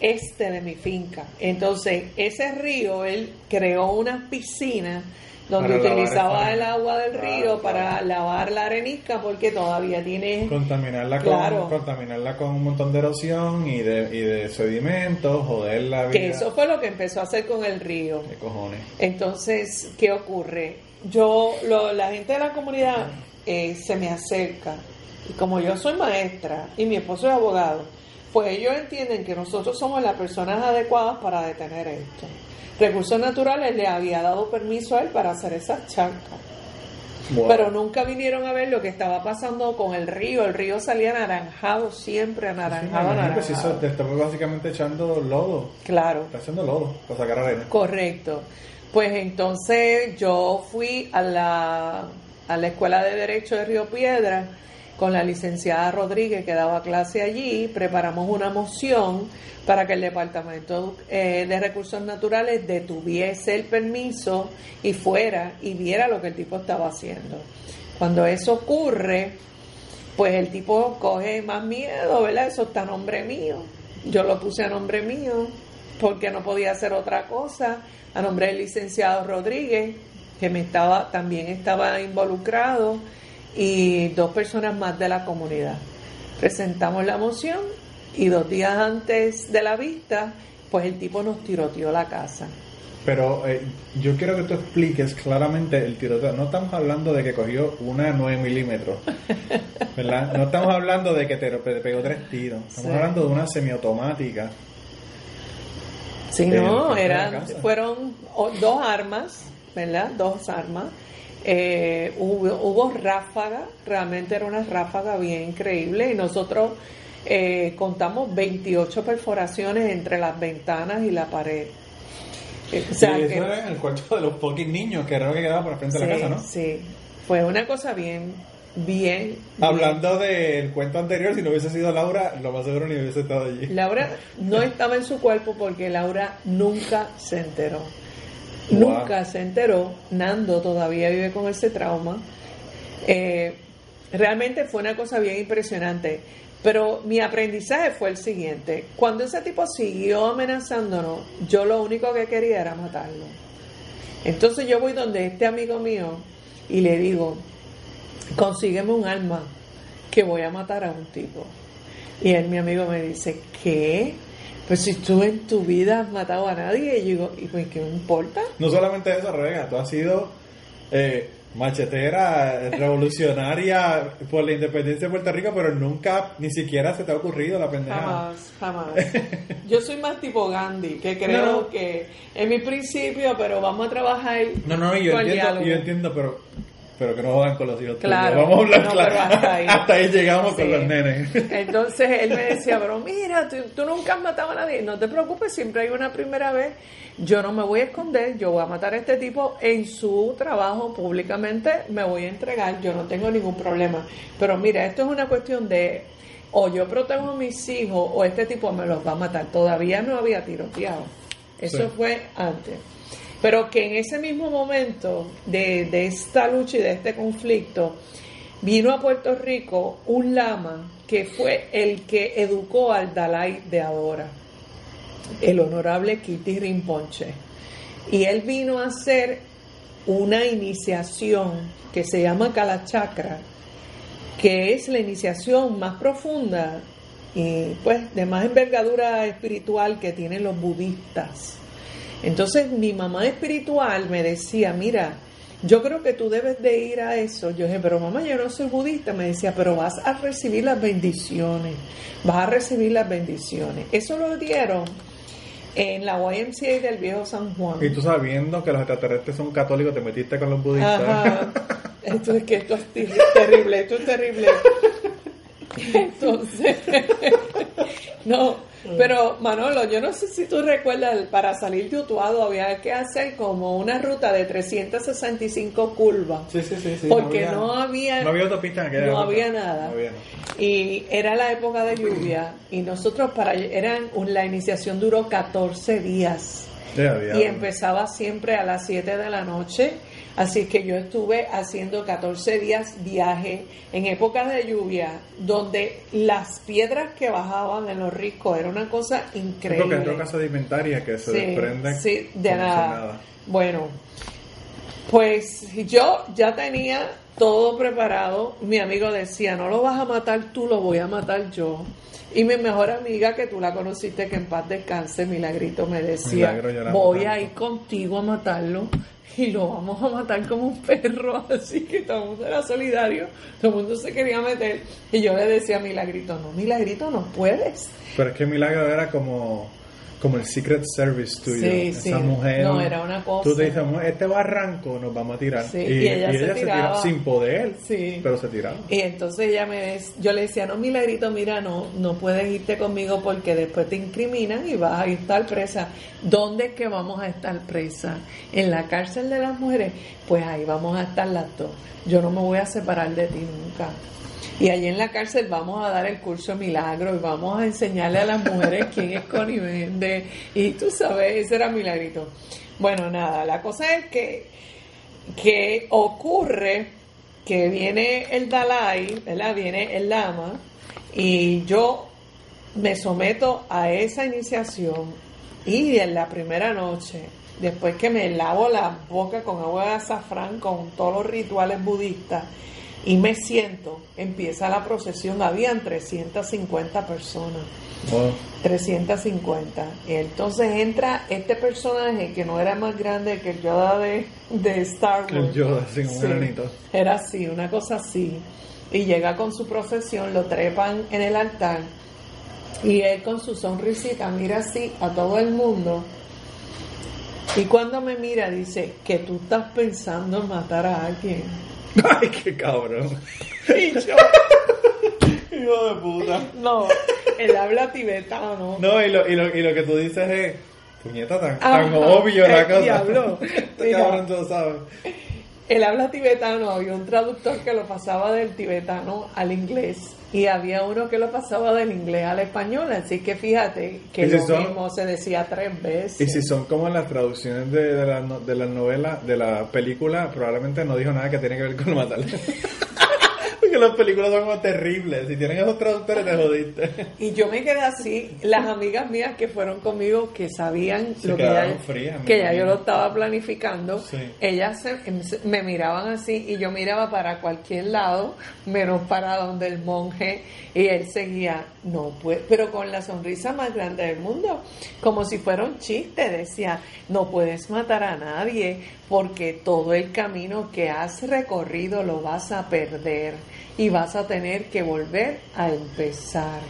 este de mi finca. Entonces, ese río, él creó una piscina donde Para utilizaba el agua del Claro, río para claro. lavar la arenisca porque todavía tiene Contaminarla, Claro. con, contaminarla con un montón de erosión y de, y de sedimentos, joder la vida. que eso fue lo que empezó a hacer con el río. ¿Qué cojones? Entonces, ¿qué ocurre? Yo, lo- la gente de la comunidad eh, se me acerca y como yo soy maestra y mi esposo es abogado, pues ellos entienden que nosotros somos las personas adecuadas para detener esto. Recursos Naturales le había dado permiso a él para hacer esas charcas, Wow. pero nunca vinieron a ver lo que estaba pasando con el río. El río salía anaranjado, siempre Sí, anaranjado, anaranjado. te estamos básicamente echando lodo. Claro. Está haciendo lodo para sacar arena. Correcto. Pues entonces yo fui a la, a la Escuela de Derecho de Río Piedra con la licenciada Rodríguez que daba clase allí, preparamos una moción para que el Departamento eh, de Recursos Naturales detuviese el permiso y fuera y viera lo que el tipo estaba haciendo. Cuando eso ocurre, pues el tipo coge más miedo, ¿verdad? Eso está a nombre mío. Yo lo puse a nombre mío porque no podía hacer otra cosa, a nombre del licenciado Rodríguez, que me estaba, también estaba involucrado, y dos personas más de la comunidad. Presentamos la moción y dos días antes de la vista, pues el tipo nos tiroteó la casa. Pero eh, yo quiero que tú expliques claramente el tiroteo. No estamos hablando de que cogió una 9 milímetros, ¿verdad? No estamos hablando de que te pe- pegó tres tiros. Estamos Sí. hablando de una semiautomática. Sí, no, eran, fueron dos armas, ¿verdad? Dos armas. Eh, hubo, hubo ráfaga, realmente era una ráfaga bien increíble y nosotros eh, contamos 28 perforaciones entre las ventanas y la pared. Eh, o sea y eso que- era en el cuarto de los fucking niños, que era lo que quedaba por frente de la casa, ¿no? sí, fue una cosa bien, bien. bien. Hablando del cuento anterior, si no hubiese sido Laura, lo más seguro ni hubiese estado allí. Laura no estaba en su cuerpo porque Laura nunca se enteró. Nunca se enteró. Nando todavía vive con ese trauma. Eh, realmente fue una cosa bien impresionante. Pero mi aprendizaje fue el siguiente. Cuando ese tipo siguió amenazándonos, yo lo único que quería era matarlo. Entonces yo voy donde este amigo mío y le digo, consígueme un arma que voy a matar a un tipo. Y él, mi amigo, me dice, ¿qué? Pues si tú en tu vida has matado a nadie, y yo digo, ¿y pues qué me importa? No solamente eso, Rebeca, tú has sido eh, machetera, revolucionaria por la independencia de Puerto Rico, pero nunca ni siquiera se te ha ocurrido la pendeja. Jamás, jamás. Yo soy más tipo Gandhi, que creo No, no. que es mi principio, pero vamos a trabajar No, no, yo con entiendo, diálogo. yo entiendo, pero pero que no jodan con los hijos tuyos. Claro. Vamos a hablar No, claro. hasta Hasta ahí. llegamos con los nenes. Entonces él me decía, pero mira, tú, tú nunca has matado a nadie, no te preocupes, siempre hay una primera vez. Yo no me voy a esconder, yo voy a matar a este tipo en su trabajo públicamente, me voy a entregar, yo no tengo ningún problema. Pero mira, esto es una cuestión de o yo protejo a mis hijos o este tipo me los va a matar. Todavía no había tiroteado. Eso Sí. fue antes. Pero que en ese mismo momento de, de esta lucha y de este conflicto, vino a Puerto Rico un lama que fue el que educó al Dalai de ahora, el honorable Kitty Rinpoche. Y él vino a hacer una iniciación que se llama Kalachakra, que es la iniciación más profunda y pues de más envergadura espiritual que tienen los budistas. Entonces mi mamá espiritual me decía, mira, yo creo que tú debes de ir a eso. Yo dije, pero mamá, yo no soy budista. Me decía, pero vas a recibir las bendiciones, vas a recibir las bendiciones. Eso lo dieron en la YMCA del Viejo San Juan. Y tú sabiendo que los extraterrestres son católicos, te metiste con los budistas. Ajá. Esto es que esto es ter- terrible, esto es terrible. Entonces, no, pero Manolo, yo no sé si tú recuerdas, para salir de Utuado había que hacer como una ruta de 365 curvas. Sí, sí, sí. sí, Porque no había- no había en no época. había nada. No había nada. Y era la época de lluvia y nosotros para eran la iniciación duró 14 días había. y empezaba siempre a las 7 de la noche. Así que yo estuve haciendo 14 días viaje en épocas de lluvia, donde las piedras que bajaban en los riscos era una cosa increíble. porque entró casa de inventaria que se Sí, desprenden sí, de si nada. Bueno, pues yo ya tenía todo preparado. Mi amigo decía, no lo vas a matar tú, lo voy a matar yo. Y mi mejor amiga, que tú la conociste, que en paz descanse, Milagrito, me decía, Milagro, voy a tanto". ir contigo a matarlo y lo vamos a matar como un perro. Así que todo el mundo era solidario, todo el mundo se quería meter. Y yo le decía a Milagrito, no, Milagrito, no puedes. Pero es que Milagro era como, como el Secret Service tuyo. Sí, Esa sí. mujer. No, era una cosa. Tú te dices, "Amor, este barranco nos vamos a tirar. Sí, y ella se tiraba. sin poder, Sí. pero se tiraba. Y entonces ella me yo le decía, no, Milagrito, mira, no, no puedes irte conmigo porque después te incriminan y vas a estar presa. ¿Dónde es que vamos a estar presa? ¿En la cárcel de las mujeres? Pues ahí vamos a estar las dos. Yo no me voy a separar de ti nunca. Y allí en la cárcel vamos a dar el curso milagro y vamos a enseñarle a las mujeres quién es Connie Vende. Y tú sabes, ese era Milagrito. Bueno, nada, la cosa es que que ocurre que viene el Dalai, ¿verdad? Viene el Lama y yo me someto a esa iniciación y en la primera noche, después que me lavo la boca con agua de azafrán, con todos los rituales budistas, y me siento, empieza la procesión, habían 350 personas. Wow. 350. Y entonces entra este personaje que no era más grande que el Yoda de, de Star Wars. El Yoda, un Sí, enanito. Era así, una cosa así. Y llega con su procesión, lo trepan en el altar. Y él con su sonrisita mira así a todo el mundo. Y cuando me mira dice que tú estás pensando en matar a alguien. Ay, qué cabrón. Y yo, Hijo de puta. no, él habla tibetano. No, y lo, y lo, y lo que tú dices es, puñeta, tan, Ajá, tan obvio la el cosa. diablo. Este Mira. cabrón tú lo sabes. Él habla tibetano, había un traductor que lo pasaba del tibetano al inglés y había uno que lo pasaba del inglés al español, así que fíjate que ¿Y si lo son- mismo se decía tres veces. Y si son como las traducciones de, de la, no- de la novela, de la película, probablemente no dijo nada que tiene que ver con matar. Porque las películas son como terribles. Si tienen esos traductores, te jodiste. Y yo me quedé así, las amigas mías que fueron conmigo, que sabían Se lo que ya, frías, me que ya yo lo estaba planificando, Sí. ellas se- me miraban así y yo miraba para cualquier lado, menos para donde el monje, y él seguía, no puede, pero con la sonrisa más grande del mundo, como si fuera un chiste, decía, no puedes matar a nadie porque todo el camino que has recorrido lo vas a perder y vas a tener que volver a empezar.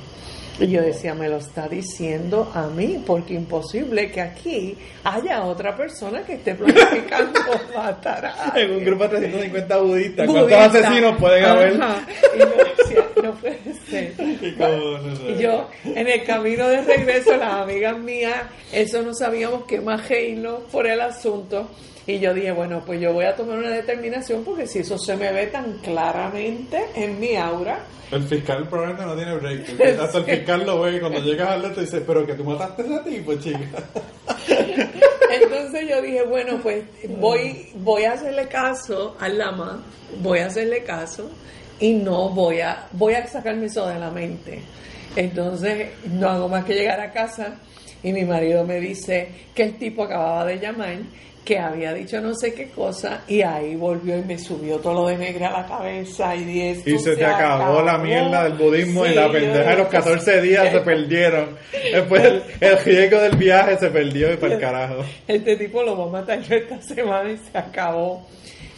Y yo decía, me lo está diciendo a mí, porque imposible que aquí haya otra persona que esté planificando matar a En un alguien. grupo de 350 budistas, ¿cuántos Budista. asesinos pueden haber? Y yo decía, no puede ser. Y yo, en el camino de regreso, las amigas mías, eso no sabíamos qué más reírnos por el asunto. Y yo dije, bueno, pues yo voy a tomar una determinación porque si eso se me ve tan claramente en mi aura, El fiscal probablemente no tiene break. Hasta el fiscal lo ve y cuando llegas al te dice, pero que tú mataste a ese tipo, chica. Entonces yo dije, bueno, pues voy, voy a hacerle caso al lama, voy a hacerle caso y no voy a, voy a sacarme eso de la mente. Entonces no hago más que llegar a casa y mi marido me dice que el tipo acababa de llamar, que había dicho no sé qué cosa y ahí volvió y me subió todo lo de negro a la cabeza y dije, "Esto Y se te acabó la mierda del budismo y la pendeja de los dije, 14 días se perdieron. Después el, el riesgo del viaje se perdió y para el carajo. Este tipo lo va a matar yo esta semana y se acabó.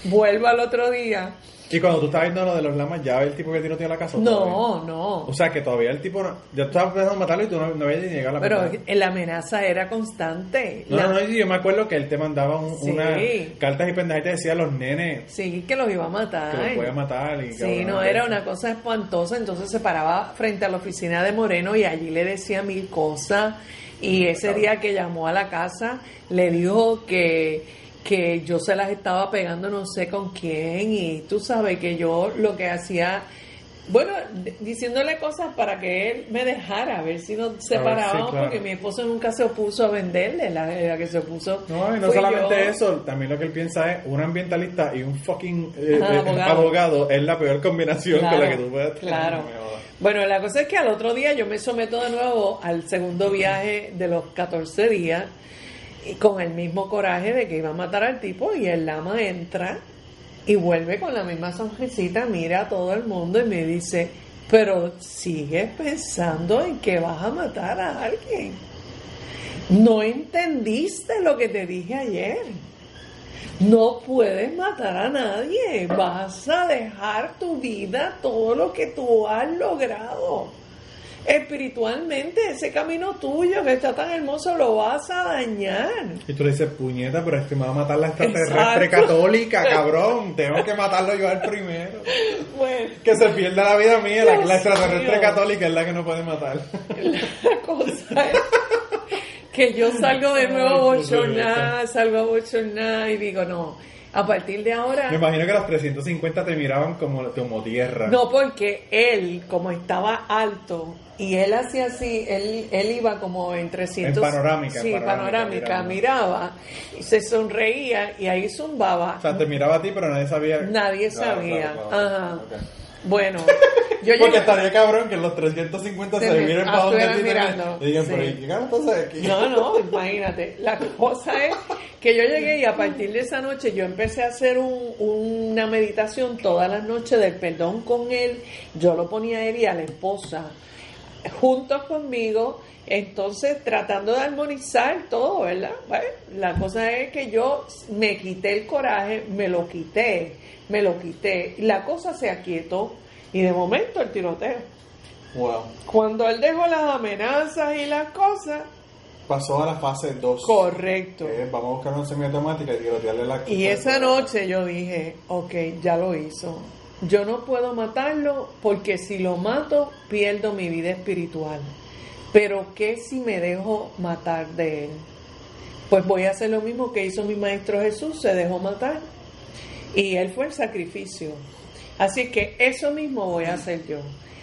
Vuelvo al otro día. Y cuando tú estabas viendo lo de los lamas, ya el tipo que tiroteó la casa. ¿o todavía? No, no. O sea que todavía el tipo, no, ya estaba pensando en matarlo y tú no, no habías ni llegado a la Pero matar. la amenaza era constante. No, La- no, no, yo me acuerdo que él te mandaba un, Sí. una cartas y pendejas y te decía a los nenes Sí, que los iba a matar. que los podía matar. Y Sí, no, era una cosa espantosa. Entonces se paraba frente a la oficina de Moreno y allí le decía mil cosas. Y ese día que llamó a la casa, le dijo que, que yo se las estaba pegando no sé con quién. Y tú sabes que yo lo que hacía. Bueno, diciéndole cosas para que él me dejara, a ver si nos separábamos, claro. porque mi esposo nunca se opuso a venderle, la, la que se opuso. No, y no solamente yo. eso, también lo que él piensa es un ambientalista y un fucking eh, Ajá, eh, abogado. abogado. es la peor combinación con la que tú puedes tener. Claro. Bueno, la cosa es que al otro día yo me someto de nuevo al segundo viaje de los 14 días y con el mismo coraje de que iba a matar al tipo y el lama entra y vuelve con la misma sonrisita, mira a todo el mundo y me dice, pero sigues pensando en que vas a matar a alguien. No entendiste lo que te dije ayer. No puedes matar a nadie. Vas a dejar tu vida, todo lo que tú has logrado. Espiritualmente, ese camino tuyo que está tan hermoso lo vas a dañar. Y tú le dices, puñeta, pero es que me va a matar la extraterrestre Exacto. católica, cabrón. Tengo que matarlo yo al primero. Bueno, Que se pierda la vida mía. La, la extraterrestre católica es la que no puede matar. la cosa es que yo salgo de nuevo bochornada, salgo bochornada y digo, no, a partir de ahora... Me imagino que los 350 te miraban como, como tierra. No, porque él, como estaba alto, y él hacía así, él, él iba como en 300... En panorámica, Sí, panorámica, panorámica, miraba, y se sonreía, y ahí zumbaba. O sea, te miraba a ti, pero nadie sabía. Nadie Claro, sabía. claro, claro. Ajá. Ok. Bueno, yo Porque estaría cabrón que los 350 se, miren para donde mirando, y digan, sí. pero ¿y qué ganas aquí? No, no, imagínate. La cosa es que yo llegué y a partir de esa noche yo empecé a hacer un- una una meditación todas las noches del perdón con él. Yo lo ponía a él y a la esposa juntos conmigo, entonces tratando de armonizar todo, ¿verdad? Bueno, la cosa es que yo me quité el coraje, me lo quité, me lo quité, y la cosa se aquietó y de momento el tiroteo. Wow. Cuando él dejó las amenazas y las cosas, Pasó a la fase 2. correcto. es, vamos a buscar una semiautomática y tirotearle la Y esa noche yo dije, ok, ya lo hizo. Yo no puedo matarlo porque si lo mato pierdo mi vida espiritual. Pero ¿qué si me dejo matar de él? Pues voy a hacer lo mismo que hizo mi maestro Jesús, se dejó matar. Y él fue el sacrificio. Así que eso mismo voy a hacer yo.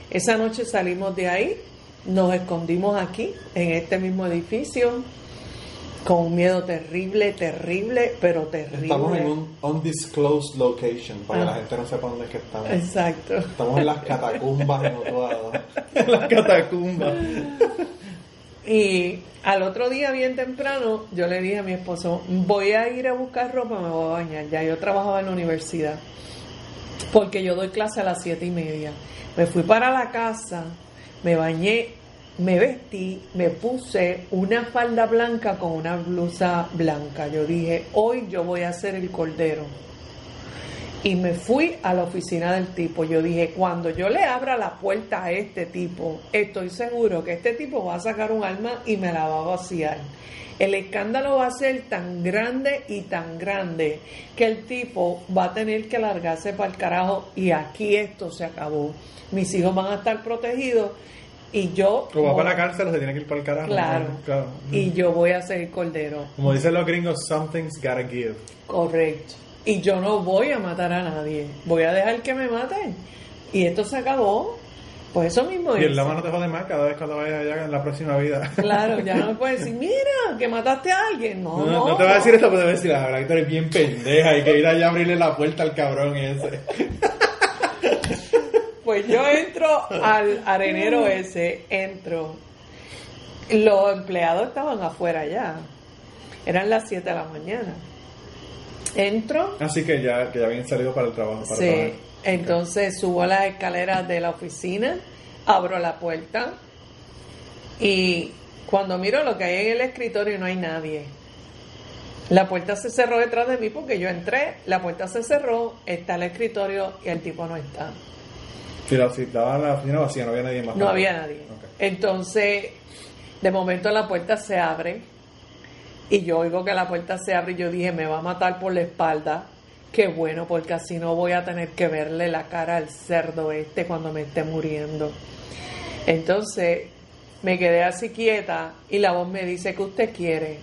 Esa noche salimos de ahí, nos escondimos aquí, en este mismo edificio, con un miedo terrible, terrible, pero terrible. Estamos en un undisclosed location, para que la Ah. gente no sepa dónde es que estamos. Exacto. Estamos en las catacumbas en Utuado. En las catacumbas. Y al otro día, bien temprano, yo le dije a mi esposo, voy a ir a buscar ropa, me voy a bañar. Ya yo trabajaba en la universidad, porque yo doy clase a las siete y media. Me fui para la casa, me bañé, me vestí, me puse una falda blanca con una blusa blanca. Yo dije, hoy yo voy a hacer el cordero. Y me fui a la oficina del tipo. Yo dije, cuando yo le abra la puerta a este tipo, estoy seguro que este tipo va a sacar un arma y me la va a vaciar. El escándalo va a ser tan grande y tan grande que el tipo va a tener que largarse para el carajo y aquí esto se acabó. Mis hijos van a estar protegidos y yo... O va para la cárcel o se tiene que ir para el carajo. Claro. claro. Y yo voy a ser cordero. Como dicen los gringos, something's gotta give. Correcto. Y yo no voy a matar a nadie. Voy a dejar que me maten. Y esto se acabó. Pues eso mismo Y es. el lama no te jode más cada vez cuando vayas allá en la próxima vida. Claro, ya no me puedes decir, mira, que mataste a alguien. No, No, no. no te va a decir esto, pero te va a decir, la verdad que tú eres bien pendeja. Hay que ir allá a abrirle la puerta al cabrón ese. Pues yo entro al arenero ese, entro. Los empleados estaban afuera ya. Eran las 7 de la mañana. Entro. Así que ya, que ya habían salido para el trabajo. Para Sí, trabajar. entonces subo las escaleras de la oficina, abro la puerta y cuando miro lo que hay en el escritorio no hay nadie. La puerta se cerró detrás de mí porque yo entré, la puerta se cerró, está el escritorio y el tipo no está. Si, la, si estaba la oficina vacía, no había nadie más. No había nadie. Entonces, de momento la puerta se abre y yo oigo que la puerta se abre y yo dije, me va a matar por la espalda. Qué bueno, porque así no voy a tener que verle la cara al cerdo este cuando me esté muriendo. Entonces, me quedé así quieta y la voz me dice, ¿qué usted quiere?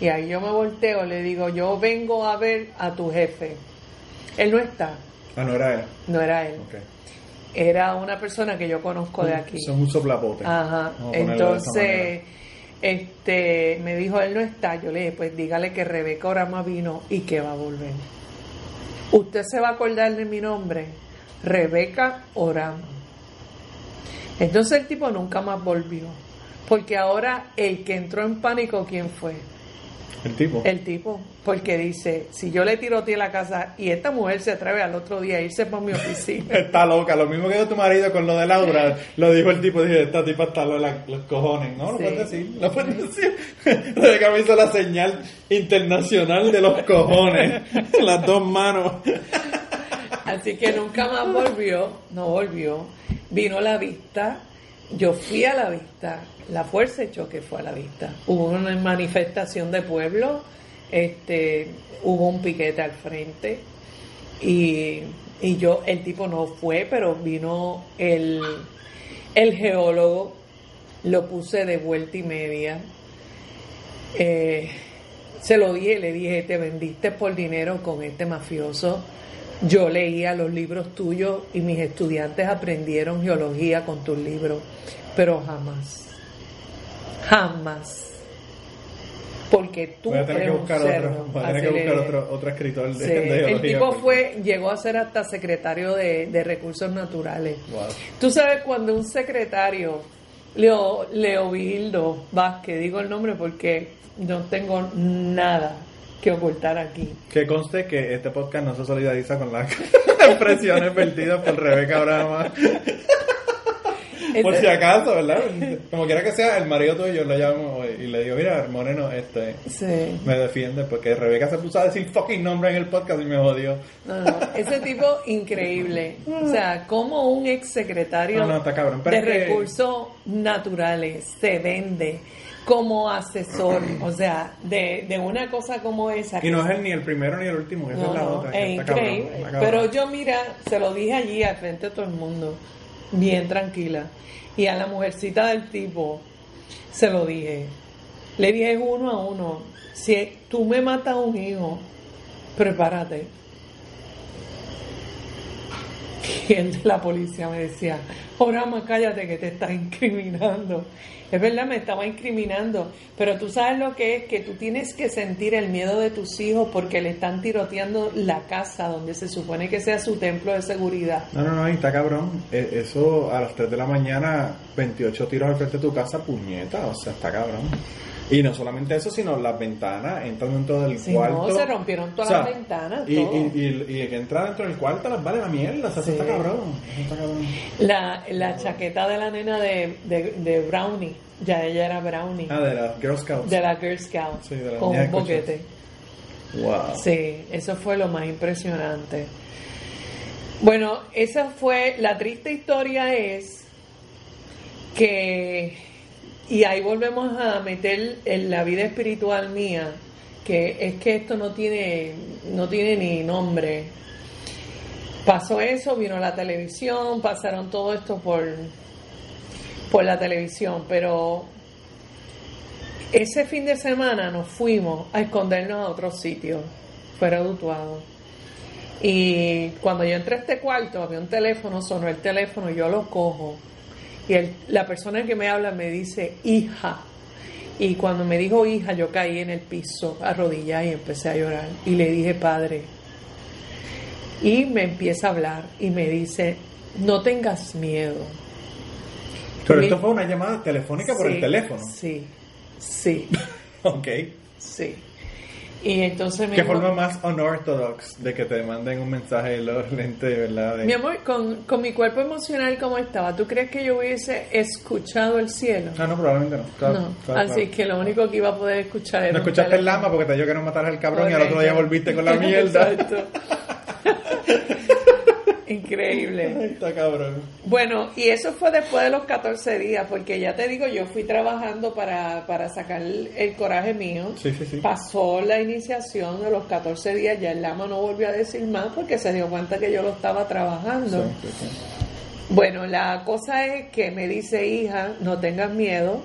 Y ahí yo me volteo, le digo, yo vengo a ver a tu jefe. Él no está, Ah, no era él. no era él. Ok. Era una persona que yo conozco de aquí. Son un soplapote. Ajá. Entonces, este, me dijo, él no está. Yo le dije, pues dígale que Rebeca Orama vino y que va a volver. Usted se va a acordar de mi nombre, Rebeca Orama. Entonces el tipo nunca más volvió. Porque ahora el que entró en pánico, ¿quién fue? El tipo. El tipo. Porque dice, si yo le tiroteé la casa y esta mujer se atreve al otro día a irse para mi oficina. Está loca, lo mismo que dijo tu marido con lo de Laura, lo dijo el tipo, dije, esta tipa está loca, los cojones, ¿no? Lo Sí. puedes decir, lo puedes decir. Rebeca me hizo la señal internacional de los cojones, las dos manos. Así que nunca más volvió, no volvió. Vino la vista, yo fui a la vista, la fuerza de choque fue a la vista. Hubo una manifestación de pueblo, este, hubo un piquete al frente y, y yo, el tipo no fue, pero vino el, el geólogo, lo puse de vuelta y media. Eh, se lo dije, le dije, te vendiste por dinero con este mafioso. Yo leía los libros tuyos y mis estudiantes aprendieron geología con tus libros, pero jamás, jamás, porque tú Voy a tener eres que un buscar otro, voy a tener que buscar otro, otro escritor de, Sí, de el tipo porque- fue, llegó a ser hasta secretario de, de recursos naturales. Wow. Tú sabes cuando un secretario, Leo, Leovigildo Vázquez, digo el nombre porque no tengo nada que ocultar aquí. Que conste que este podcast no se solidariza con las expresiones vertidas por Rebeca Brahma. Por si acaso, ¿verdad? Como quiera que sea, el marido tuyo lo llamo y le digo, mira, Moreno, este, Sí. me defiende porque Rebeca se puso a decir fucking nombre en el podcast y me jodió. No, no, ese tipo increíble. O sea, como un ex secretario No, no, está cabrón, pero de que- recursos naturales se vende como asesor, o sea, de, de una cosa como esa. Y no es el, ni el primero ni el último, esa No, es la no, otra. es cabrón, increíble. cabrón. Pero yo, mira, se lo dije allí al frente de todo el mundo, bien tranquila. Y a la mujercita del tipo se lo dije. Le dije uno a uno, si tú me matas a un hijo, prepárate. Y el de la policía me decía, Orama, cállate que te estás incriminando. Es verdad, me estaba incriminando, pero tú sabes lo que es, que tú tienes que sentir el miedo de tus hijos porque le están tiroteando la casa donde se supone que sea su templo de seguridad. No, no, no, está cabrón. E- Eso a las 3 de la mañana, 28 tiros al frente de tu casa, puñeta, o sea, está cabrón. Y no solamente eso, sino las ventanas entran dentro del cuarto. no, se rompieron todas O sea, las ventanas, Y, todo. y, y, y que entra dentro del cuarto las vale la mierda, o sea, Sí. está cabrón. Eso está cabrón. La, la chaqueta de la nena de, de, de Brownie, ya ella era Brownie, Ah, de las Girl Scouts. de la Girl Scout, Sí, de la con un boquete. Wow. Sí, eso fue lo más impresionante. Bueno, esa fue, la triste historia es que, y ahí volvemos a meter en la vida espiritual mía, que es que esto no tiene, no tiene ni nombre. Pasó eso, vino la televisión, pasaron todo esto por, por la televisión, pero ese fin de semana nos fuimos a escondernos a otro sitio, fuera de Utuado. Y cuando yo entré a este cuarto, había un teléfono, sonó el teléfono, yo lo cojo. Y el- la persona que me habla me dice, hija. Y cuando me dijo hija, yo caí en el piso, arrodillada y empecé a llorar. Y le dije, padre. Y me empieza a hablar y me dice, no tengas miedo. Pero esto fue una llamada telefónica por Sí, el teléfono. Sí, sí, Ok. sí. Y entonces Qué forma más unorthodox de que te manden un mensaje de los lentes, ¿verdad? De- mi amor, con, con mi cuerpo emocional como estaba, ¿tú crees que yo hubiese escuchado el cielo? Ah, no, probablemente no. Claro, no, claro, así claro. que lo único que iba a poder escuchar era No escuchaste el lama porque te dijo que no mataras al cabrón y al otro Correcto. día volviste con la mierda. Exacto. Increíble. Ay, Está cabrón. Bueno, y eso fue después de los 14 días, porque ya te digo, yo fui trabajando para, para sacar el, el coraje mío. Sí, sí, sí. Pasó la iniciación de los 14 días, ya el lama no volvió a decir más porque se dio cuenta que yo lo estaba trabajando. Bueno, la cosa es que me dice, hija, no tengas miedo,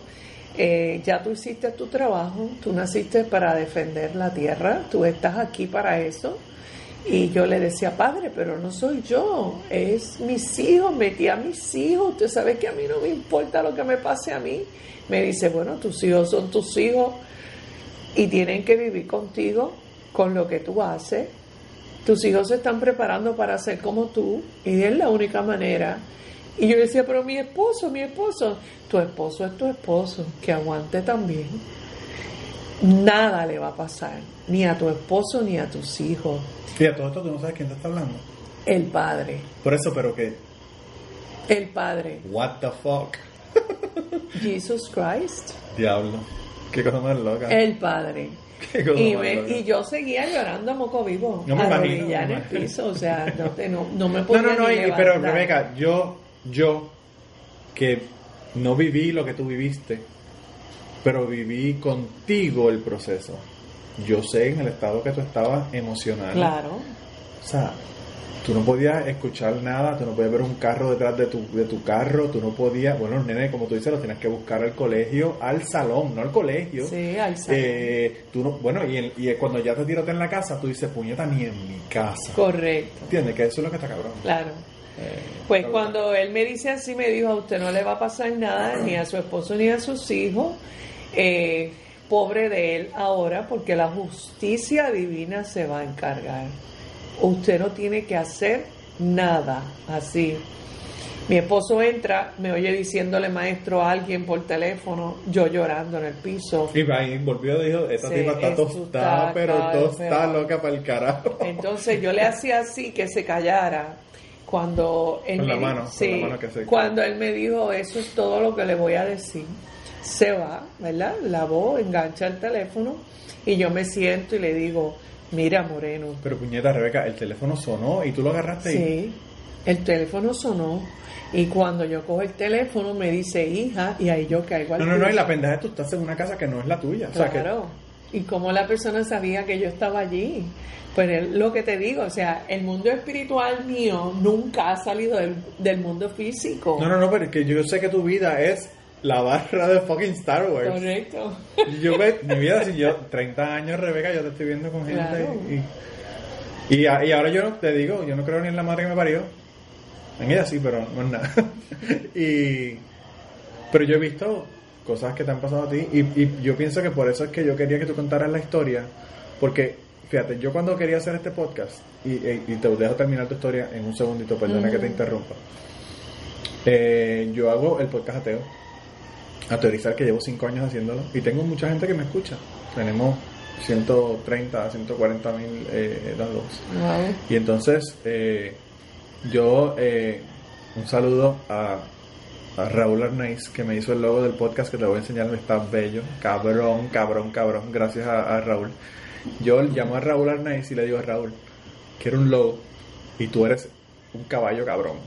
eh, ya tú hiciste tu trabajo, tú naciste para defender la tierra, tú estás aquí para eso. Y yo le decía, padre, pero no soy yo, es mis hijos, metí a mis hijos, usted sabe que a mí no me importa lo que me pase a mí. Me dice, bueno, tus hijos son tus hijos y tienen que vivir contigo con lo que tú haces. Tus hijos se están preparando para ser como tú y es la única manera. Y yo decía, pero mi esposo, mi esposo, tu esposo es tu esposo, que aguante también. Nada le va a pasar, ni a tu esposo ni a tus hijos. Y a todo esto tú no sabes quién te está hablando. El Padre, Por eso, pero que, el Padre, what the fuck, Jesus Christ, diablo. Qué cosa más loca. el Padre. Qué cosa Y, más me- loca. y yo seguía llorando a moco vivo, No me imagino, arrodillada en el piso, o sea, no, te- no, no me No, podía no, no, ni y- pero. Rebeca, yo, yo, que no viví lo que tú viviste, pero viví contigo el proceso. Yo sé en el estado que tú estabas emocional. Claro, O sea, tú no podías escuchar nada, tú no podías ver un carro detrás de tu, de tu carro, tú no podías, bueno, los nenes, como tú dices, los tienes que buscar al colegio, al salón, no al colegio. sí, al salón. Eh, tú no, bueno, y, el- y cuando ya te tirote en la casa, tú dices, puñeta, ni en mi casa. correcto, ¿Entiendes? Que eso es lo que está cabrón. claro. Eh, Pues cabrón. cuando él me dice así, me dijo, a usted no le va a pasar nada, ni a su esposo ni a sus hijos. Eh, pobre de él ahora, porque la justicia divina se va a encargar. Usted no tiene que hacer nada así. Mi esposo entra, me oye diciéndole maestro a alguien por teléfono, yo llorando en el piso. Y ahí volvió y dijo, esta Sí, tipa está tostada, pero tostada loca para el carajo. Entonces yo le hacía así que se callara. Cuando él Con me la di- mano, con sí, la mano que se- cuando él me dijo eso es todo lo que le voy a decir, se va, ¿verdad? La voz engancha el teléfono y yo me siento y le digo, mira Moreno, Pero puñeta, Rebeca, el teléfono sonó y tú lo agarraste y... Sí, el teléfono sonó y cuando yo cojo el teléfono me dice hija y ahí yo caigo al No, no, no, y la pendeja tú estás en una casa que no es la tuya. O sea, que Claro. Y cómo la persona sabía que yo estaba allí. Pues es lo que te digo, o sea, el mundo espiritual mío nunca ha salido del, del mundo físico. No, no, no, pero es que yo sé que tu vida es la barra de fucking Star Wars. Correcto. Yo, ve- mi vida, si yo, 30 años, Rebeca, yo te estoy viendo con gente. Claro. Y, y, y ahora yo no, te digo, yo no creo ni en la madre que me parió. En ella sí, pero no en nada. y, pero yo he visto cosas que te han pasado a ti. Y, y yo pienso que por eso es que yo quería que tú contaras la historia. Porque, fíjate, yo cuando quería hacer este podcast, y, y- y te dejo terminar tu historia en un segundito, perdona que te interrumpa. Eh, yo hago el podcast ateo a teorizar que llevo 5 años haciéndolo y tengo mucha gente que me escucha. Tenemos 130, 140 mil eh, downloads. Wow. Y entonces, eh, yo, eh, un saludo a, a Raúl Arnaiz, que me hizo el logo del podcast, que te voy a enseñar, está bello, cabrón, cabrón, cabrón, gracias a, a Raúl. Yo llamo a Raúl Arnaiz y le digo a Raúl, quiero un logo y tú eres un caballo cabrón.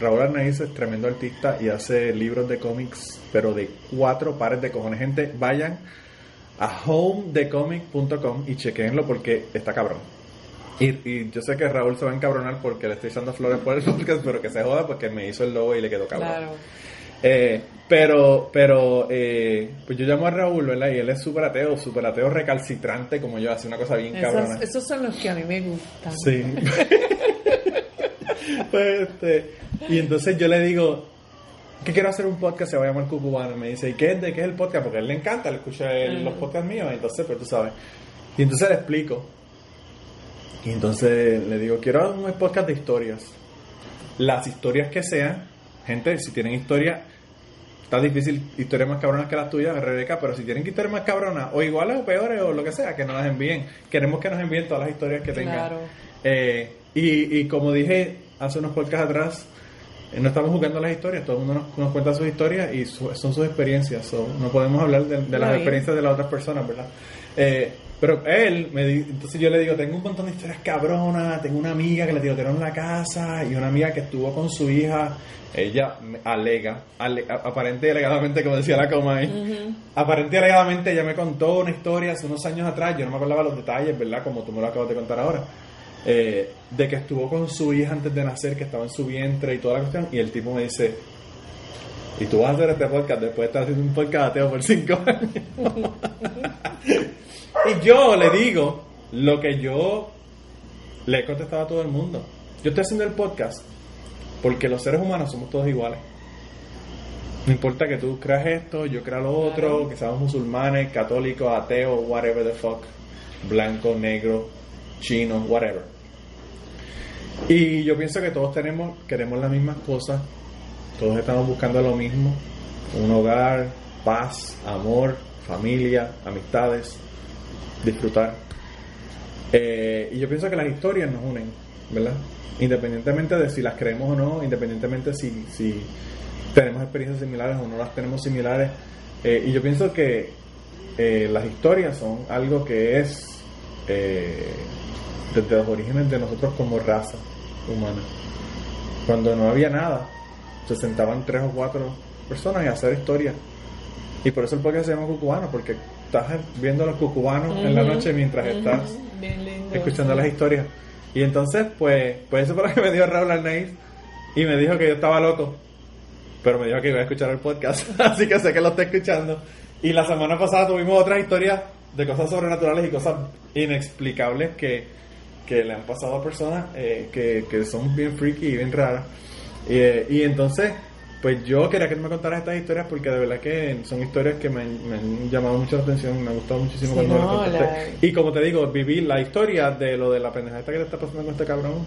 Raúl Arnaiz es tremendo artista y hace libros de cómics, pero de cuatro pares de cojones. Gente, vayan a homedecomic.com y chequenlo porque está cabrón. Y, y yo sé que Raúl se va a encabronar porque le estoy echando flores por el podcast, pero que se joda porque me hizo el logo y le quedó cabrón. Claro. Eh, pero, pero, eh, pues yo llamo a Raúl, ¿verdad? Y él es súper ateo, súper ateo recalcitrante, como yo, hace una cosa bien cabrona. Esos, esos son los que a mí me gustan. Sí. Pues, este, y entonces yo le digo que quiero hacer un podcast, se va a llamar Cucubano. Y me dice, ¿y qué es, de qué es el podcast? Porque a él le encanta, él escucha el- los podcasts míos, entonces, pues tú sabes. Y entonces le explico. Y entonces le digo, quiero un podcast de historias. Las historias que sean, gente, si tienen historias, está difícil historias más cabronas que las tuyas, Rebeca, pero si tienen historias más cabronas, o iguales o peores, o lo que sea, que nos las envíen. Queremos que nos envíen todas las historias que tengan. Claro. Eh, y, y como dije hace unos podcasts atrás, no estamos jugando las historias, todo el mundo nos, nos cuenta sus historias y su- son sus experiencias. so, no podemos hablar de, de las experiencias de las otras personas, ¿verdad? Eh, pero él, me di- entonces yo le digo, tengo un montón de historias cabronas, tengo una amiga que le tirotearon la casa y una amiga que estuvo con su hija, ella me alega, ale- aparente y alegadamente, como decía la coma ahí, aparente y alegadamente ella me contó una historia hace unos años atrás, yo no me acordaba los detalles, ¿verdad? Como tú me lo acabas de contar ahora, eh, de que estuvo con su hija antes de nacer, que estaba en su vientre y toda la cuestión, y el tipo me dice, y tú vas a hacer este podcast después de estar haciendo un podcast ateo por cinco años. y yo le digo lo que yo le he contestado a todo el mundo. Yo estoy haciendo el podcast porque los seres humanos somos todos iguales. No importa que tú creas esto, yo crea lo otro, Claro. que seamos musulmanes, católicos, ateos, whatever the fuck, blanco, negro, chino, whatever. Y yo pienso que todos tenemos, queremos las mismas cosas, todos estamos buscando lo mismo, un hogar, paz, amor, familia, amistades, disfrutar. Eh, y yo pienso que las historias nos unen, ¿verdad? Independientemente de si las creemos o no, independientemente si, si tenemos experiencias similares o no las tenemos similares. Eh, y yo pienso que eh, las historias son algo que es desde los orígenes de nosotros como raza humana. Cuando no había nada, se sentaban tres o cuatro personas a hacer historias. Y por eso el podcast se llama Cucubano, porque estás viendo a los cucubanos en la noche mientras estás lindo, escuchando sí. las historias. Y entonces, pues, pues eso fue lo que me dijo Raúl Arnaiz. Y me dijo que yo estaba loco. Pero me dijo que iba a escuchar el podcast. Así que sé que lo está escuchando. Y la semana pasada tuvimos otras historias de cosas sobrenaturales y cosas inexplicables que, que le han pasado a personas eh, que, que son bien freaky y bien raras. Y, eh, y entonces, pues yo quería que me contaras estas historias porque de verdad que son historias que me, han- me han llamado mucho la atención, me ha gustado muchísimo Sí, cuando no, contaste. la- Y como te digo, viví la historia de lo de la pendeja esta que te está pasando con este cabrón.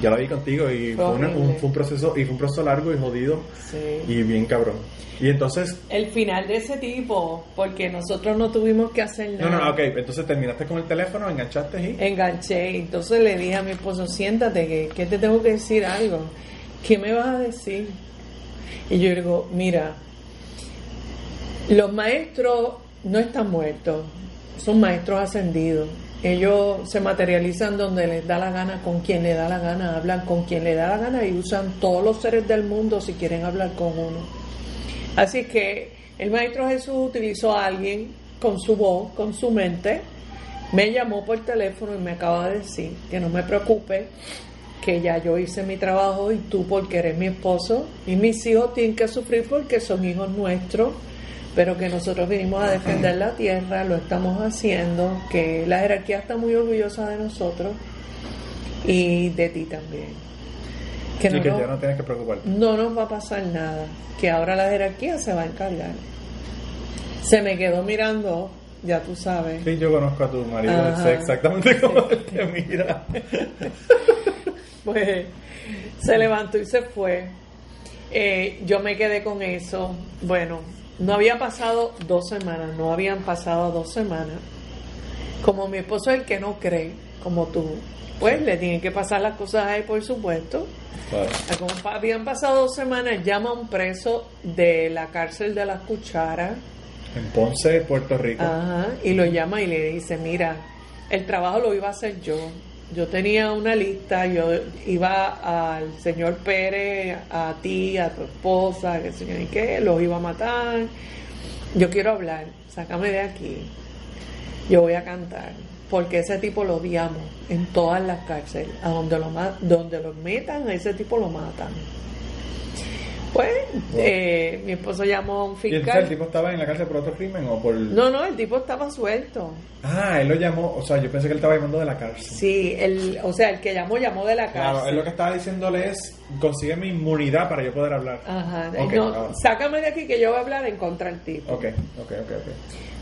Yo la vi contigo y Fue fue, una- un, horrible. fue un proceso y fue un proceso largo y jodido Sí. y bien cabrón. Y entonces, El final de ese tipo, porque nosotros no tuvimos que hacer no, nada. no, ok, entonces terminaste con el teléfono, enganchaste y... Enganché, entonces le dije a mi esposo, siéntate, que, que te tengo que decir algo. ¿Qué me vas a decir? Y yo digo, mira, los maestros no están muertos, son maestros ascendidos. Ellos se materializan donde les da la gana, con quien le da la gana, hablan con quien le da la gana y usan todos los seres del mundo si quieren hablar con uno. Así que el Maestro Jesús utilizó a alguien con su voz, con su mente, me llamó por teléfono y me acaba de decir que no me preocupe, que ya yo hice mi trabajo y tú porque eres mi esposo y mis hijos tienen que sufrir porque son hijos nuestros, pero que nosotros vinimos a defender la tierra, lo estamos haciendo, que la jerarquía está muy orgullosa de nosotros y de ti también. Que no que nos- ya no tienes que preocuparte. no nos va a pasar nada, que ahora la jerarquía se va a encargar. Se me quedó mirando, ya tú sabes. Sí, yo conozco a tu marido, Ajá. sé exactamente cómo él te mira. Pues se levantó y se fue. Eh, yo me quedé con eso. Bueno, no había pasado dos semanas, no habían pasado dos semanas. Como mi esposo es el que no cree, como tú, pues le tienen que pasar las cosas a él, por supuesto. Claro. Como pa- habían pasado dos semanas, llama a un preso de la cárcel de las cucharas En Ponce, Puerto Rico. Ajá, y lo llama y le dice, mira, el trabajo lo iba a hacer yo. Yo tenía una lista, yo iba al señor Pérez, a ti, a tu esposa, que yo ni qué, los iba a matar. Yo quiero hablar, sácame de aquí. Yo voy a cantar, porque ese tipo lo odiamos en todas las cárceles. A donde lo, donde lo metan, a ese tipo lo matan. Pues, eh, mi esposo llamó a un ¿Y entonces fiscal. el tipo estaba en la cárcel por otro crimen o por...? No, no, el tipo estaba suelto. Ah, él lo llamó, o sea, yo pensé que él estaba llamando de la cárcel. Sí, el, o sea, el que llamó, llamó de la Claro, cárcel. él lo que estaba diciéndole es, consigue mi inmunidad para yo poder hablar. Ajá, Ok, no, sácame de aquí que yo voy a hablar en contra del tipo. Ok, ok, ok, ok.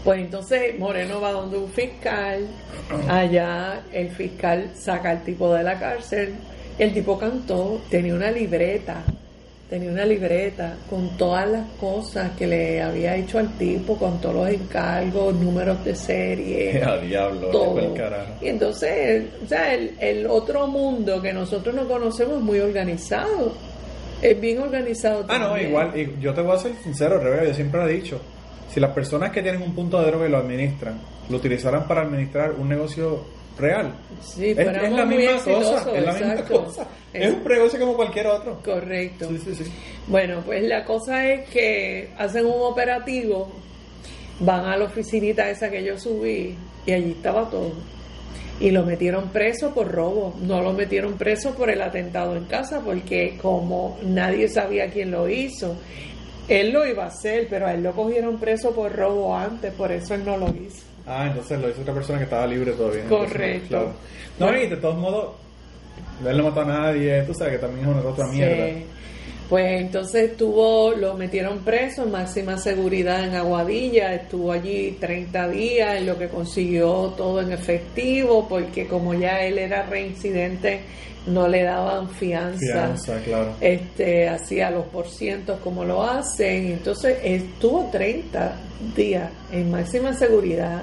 Pues entonces Moreno va donde un fiscal, allá el fiscal saca al tipo de la cárcel, el tipo cantó, tenía una libreta, tenía una libreta con todas las cosas que le había hecho al tipo, con todos los encargos, números de serie. A diablo, todo. por el carajo. Y entonces, o sea, el, el otro mundo que nosotros no conocemos es muy organizado. Es bien organizado Ah, no, igual, yo te voy a ser sincero, Rebeca, yo siempre lo he dicho. Si las personas que tienen un punto de droga y lo administran, lo utilizaran para administrar un negocio real, Sí, es, la misma cosa, es la misma exacto. cosa. Es un negocio como cualquier otro. Correcto. Sí, sí, sí. Bueno, pues la cosa es que hacen un operativo, van a la oficinita esa que yo subí y allí estaba todo. Y lo metieron preso por robo, no lo metieron preso por el atentado en casa, porque como nadie sabía quién lo hizo, él lo iba a hacer, pero a él lo cogieron preso por robo antes, por eso él no lo hizo. Ah, entonces lo hizo otra persona que estaba libre todavía. Correcto. Claro. No, y de todos modos, él no mató a nadie, tú sabes que también es una otra mierda. Sí. Pues entonces estuvo, lo metieron preso en máxima seguridad en Aguadilla, estuvo allí 30 días, en lo que consiguió todo en efectivo, porque como ya él era reincidente, no le daban fianza. Fianza, claro. Este, hacía los porcientos como lo hacen, entonces estuvo 30 días en máxima seguridad,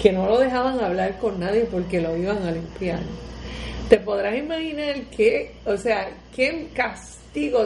que no lo dejaban hablar con nadie porque lo iban a limpiar. Te podrás imaginar que, o sea, qué castigo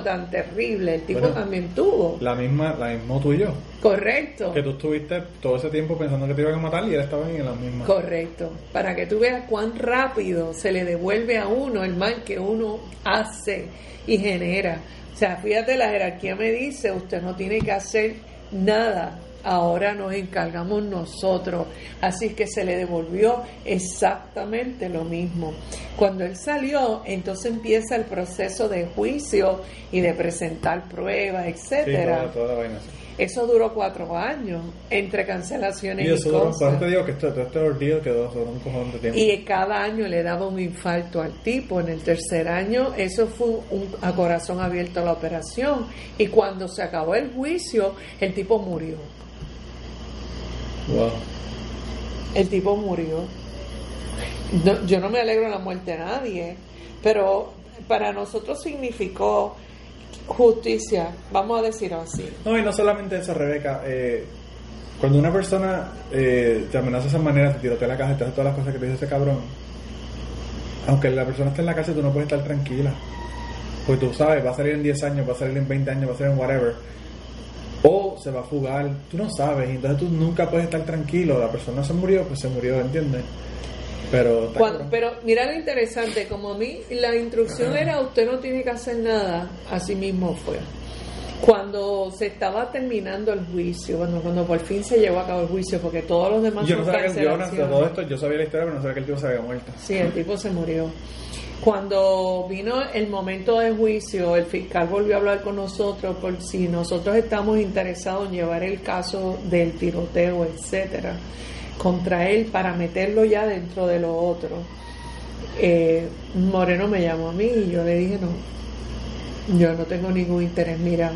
tan terrible el tipo Bueno. también tuvo. La misma, la mismo tú y yo. Correcto. Que tú estuviste todo ese tiempo pensando que te iban a matar y él estaba en la misma. Correcto. Para que tú veas cuán rápido se le devuelve a uno el mal que uno hace y genera. O sea, fíjate, la jerarquía me dice, usted no tiene que hacer nada. Ahora nos encargamos nosotros. Así que se le devolvió exactamente lo mismo. Cuando él salió, entonces empieza el proceso de juicio y de presentar pruebas, Sí, etcétera. toda, toda la sí. Eso duró cuatro años entre cancelaciones Y y, eso duró, por cosas. te digo que todo este ordeal quedó sobre un cojón de tiempo. Y cada año le daba un infarto al tipo. En el tercer año, eso fue un, a corazón abierto la operación. Y cuando se acabó el juicio, el tipo murió. Wow. El tipo murió. No, yo no me alegro de la muerte de nadie, pero para nosotros significó justicia, vamos a decirlo así. No, y no solamente eso, Rebeca. eh, cuando una persona eh, te amenaza de esa manera, te tirotea la casa y te hace todas las cosas que te dice ese cabrón, aunque la persona esté en la cárcel, tú no puedes estar tranquila. Porque tú sabes, va a salir en 10 años, va a salir en 20 años, va a salir en whatever. O se va a fugar, tú no sabes, entonces tú nunca puedes estar tranquilo. La persona se murió, pues se murió, ¿entiendes? Pero, Cuando- pero mira lo interesante, como a mí la instrucción era usted no tiene que hacer nada, así mismo fue. Cuando se estaba terminando el juicio, cuando, cuando por fin se llevó a cabo el juicio, porque todos los demás yo no son sabía que yo, no- de cancelaciones. todo esto, yo sabía la historia, pero no sabía que el tío se había muerto. Sí, el tipo se murió. Cuando vino el momento del juicio, el fiscal volvió a hablar con nosotros por si nosotros estamos interesados en llevar el caso del tiroteo, etcétera, contra él para meterlo ya dentro de lo otro. Eh, Moreno me llamó a mí y yo le dije no, yo no tengo ningún interés. Mira,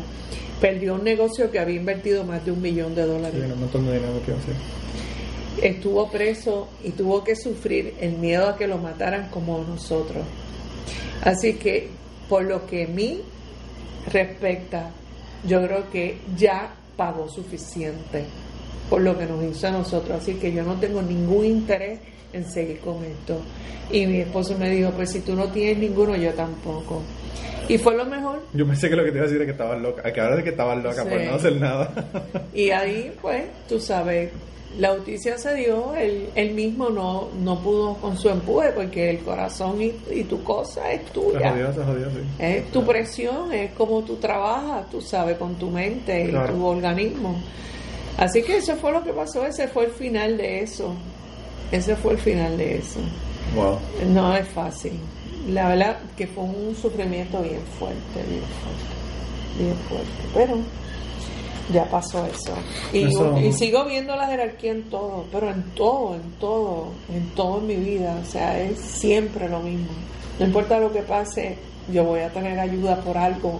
perdió un negocio que había invertido más de un millón de dólares Tiene un montón de dinero que hacer. Estuvo preso y tuvo que sufrir el miedo a que lo mataran como nosotros. Así que, por lo que a mí respecta, yo creo que ya pagó suficiente por lo que nos hizo a nosotros. Así que yo no tengo ningún interés en seguir con esto. Y mi esposo me dijo, pues si tú no tienes ninguno, yo tampoco. Y fue lo mejor. Yo pensé que lo que te iba a decir es que estabas loca. Que ahora de que estabas loca por no hacer nada. Y ahí, pues, tú sabes, la justicia se dio, él, él mismo no, no pudo con su empuje, porque el corazón y, y tu cosa es se tuya. jodió, se jodió, sí. Es tu presión, es como tú trabajas, tú sabes, con tu mente y Claro. tu organismo. Así que eso fue lo que pasó, ese fue el final de eso. Ese fue el final de eso. Wow. No es fácil. La verdad que fue un sufrimiento bien fuerte, bien fuerte, bien fuerte. Pero ya pasó eso. Y, Eso- y sigo viendo la jerarquía en todo, pero en todo, en todo, en todo en mi vida. O sea, es siempre lo mismo. No importa lo que pase, yo voy a tener ayuda por algo,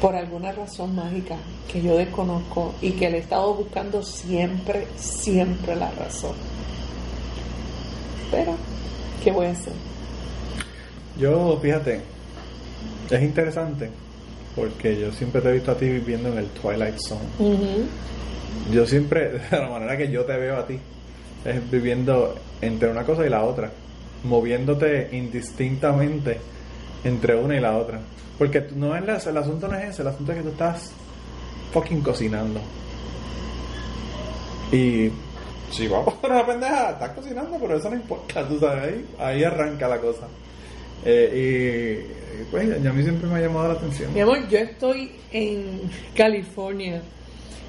por alguna razón mágica que yo desconozco y que le he estado buscando siempre, siempre la razón. Pero, ¿qué voy a hacer? Yo, fíjate, es interesante porque yo siempre te he visto a ti viviendo en el Twilight Zone. Yo siempre, de la manera que yo te veo a ti, es viviendo entre una cosa y la otra, moviéndote indistintamente entre una y la otra. Porque no es la- el asunto no es ese, el asunto es que tú estás fucking cocinando. Y si vamos por una pendeja, estás cocinando, pero eso no importa, tú sabes, ahí, ahí arranca la cosa. Eh, y pues a mí siempre me ha llamado la atención. Mi amor, yo estoy en California,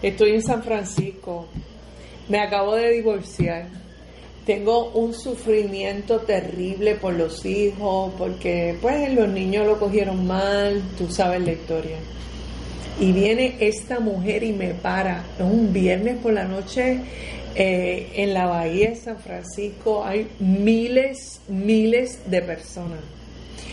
estoy en San Francisco, me acabo de divorciar, tengo un sufrimiento terrible por los hijos, porque pues los niños lo cogieron mal, tú sabes la historia. Y viene esta mujer y me para, es un viernes por la noche eh, en la bahía de San Francisco, hay miles, miles de personas.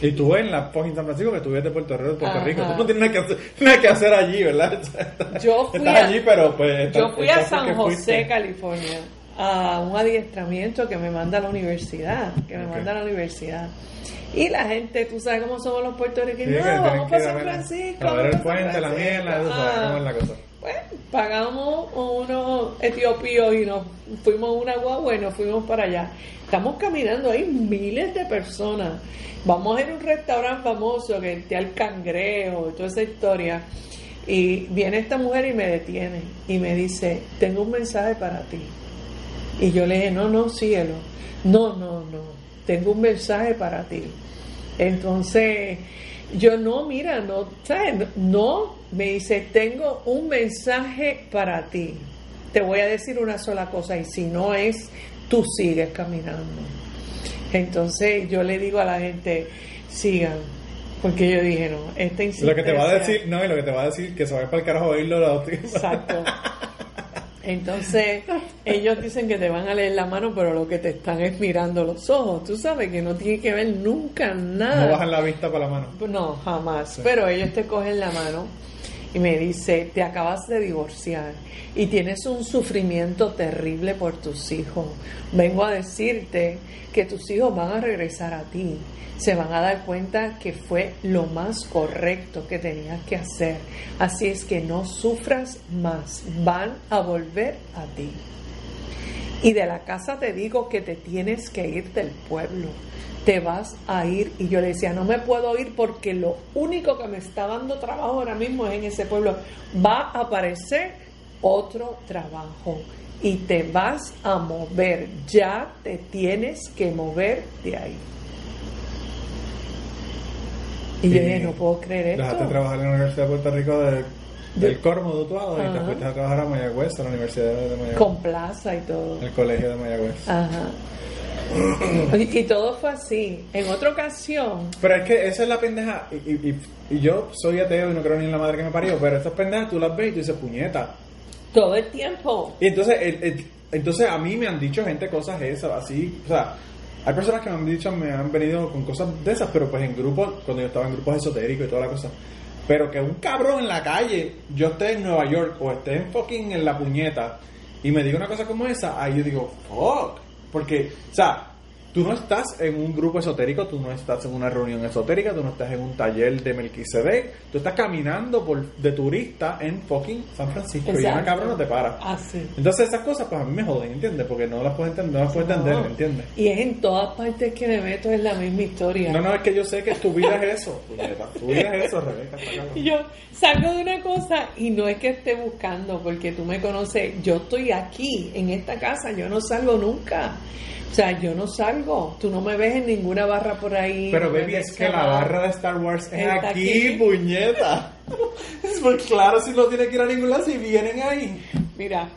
Y tú en la fucking San Francisco, que eres de Puerto Rico, Puerto Ajá. Rico. Tú no tienes nada que hacer, nada que hacer allí, ¿verdad? Yo fui Estás a- allí, pero pues... Yo fui a San José, fuiste. California, a un adiestramiento que me manda a la universidad, que me Ok. manda a la universidad. Y la gente, tú sabes cómo somos los Sí, puertorriqueños, que no, vamos para San Francisco. A ver el puente, la mierda, Francisco. eso, ¿sabes Ah. cómo es la cosa? Bueno, pagamos unos etiopíos y nos fuimos a una guagua y nos fuimos para allá. Estamos caminando, hay miles de personas. Vamos a ir a un restaurante famoso que está el cangrejo toda esa historia. Y viene esta mujer y me detiene y me dice, tengo un mensaje para ti. Y yo le dije, no, no, cielo, no, no, no, tengo un mensaje para ti. Entonces, yo no, mira, no, ¿sabes? No, me dice, tengo un mensaje para ti. Te voy a decir una sola cosa y si no es, tú sigues caminando. Entonces yo le digo a la gente, sigan, porque yo dije, no, esta insistencia... Lo que te va a decir, no, y lo que te va a decir, que se vaya para el carajo a oírlo la otra. Exacto. Entonces, ellos dicen que te van a leer la mano, pero lo que te están es mirando los ojos. Tú sabes que no tiene que ver nunca nada. No bajan la vista para la mano. No, jamás. Pero ellos te cogen la mano y me dice, te acabas de divorciar y tienes un sufrimiento terrible por tus hijos. Vengo a decirte que tus hijos van a regresar a ti. Se van a dar cuenta que fue lo más correcto que tenías que hacer. Así es que no sufras más. Van a volver a ti. Y de la casa te digo que te tienes que ir del pueblo te vas a ir. Y yo le decía, no me puedo ir porque lo único que me está dando trabajo ahora mismo es en ese pueblo. Va a aparecer otro trabajo y te vas a mover. Ya te tienes que mover de ahí. Y yo dije, no puedo creer esto. Dejaste trabajar en la Universidad de Puerto Rico de, del Cormo de Utuado y te fuiste a trabajar a Mayagüez, a la Universidad de Mayagüez. Con plaza y todo. El colegio de Mayagüez. Ajá. Y, todo fue así. En otra ocasión. Pero es que esa es la pendeja. Y, y, y, yo soy ateo y no creo ni en la madre que me parió. Pero estas pendejas tú las ves y tú dices puñeta. Todo el tiempo. Y entonces, entonces a mí me han dicho gente cosas esas, así. O sea, hay personas que me han dicho, me han venido con cosas de esas, pero pues en grupos, cuando yo estaba en grupos esotéricos y toda la cosa. Pero que un cabrón en la calle, yo esté en Nueva York o esté en fucking en la puñeta y me diga una cosa como esa, ahí yo digo, fuck. Porque, o sea, tú no estás en un grupo esotérico, tú no estás en una reunión esotérica, tú no estás en un taller de Melquisedec, tú estás caminando por, de turista en fucking San Francisco y una cabra no te para. Ah, Entonces esas cosas pues a mí me joden, ¿entiendes? Porque no las puedo entender, no las puedo entender, ¿entiendes? Y es en todas partes que me meto es la misma historia. No, no, es que yo sé que tu vida es eso, tu vida es eso, Rebeca. Yo salgo de una cosa y no es que esté buscando, porque tú me conoces, yo estoy aquí, en esta casa, yo no salgo nunca. O sea, yo no salgo, tú no me ves en ninguna barra por ahí. Pero baby, es que la barra de Star Wars es aquí, puñeta. es muy claro si no tiene que ir a ningún lado si vienen ahí. Mira,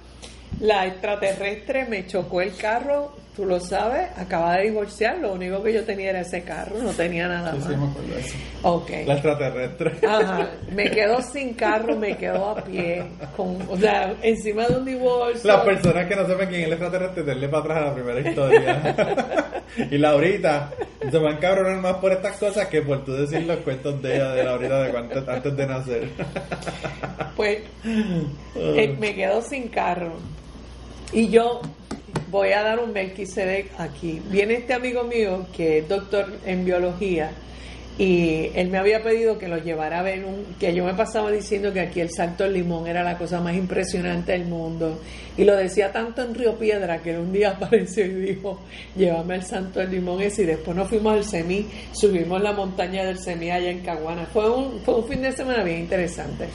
la extraterrestre me chocó el carro tú lo sabes, acaba de divorciar, lo único que yo tenía era ese carro, no tenía nada más. Sí, me acuerdo de eso. Ok. La extraterrestre. Ajá, me quedo sin carro, me quedo a pie, con, o sea, encima de un divorcio. Las personas que no sepan quién es el extraterrestre, denle para atrás a la primera historia. y Laurita, se van a cabronar más por estas cosas que por tú decir los cuentos de ella, de Laurita, de cuánto, antes de nacer. pues, eh, me quedo sin carro. Y yo voy a dar un Melquisedec aquí. Viene este amigo mío que es doctor en biología y él me había pedido que lo llevara a ver un, que yo me pasaba diciendo que aquí el salto del limón era la cosa más impresionante del mundo. Y lo decía tanto en Río Piedra que un día apareció y dijo llévame al salto del limón ese y después nos fuimos al Semí subimos la montaña del Semí allá en Caguana. Fue un, fue un fin de semana bien interesante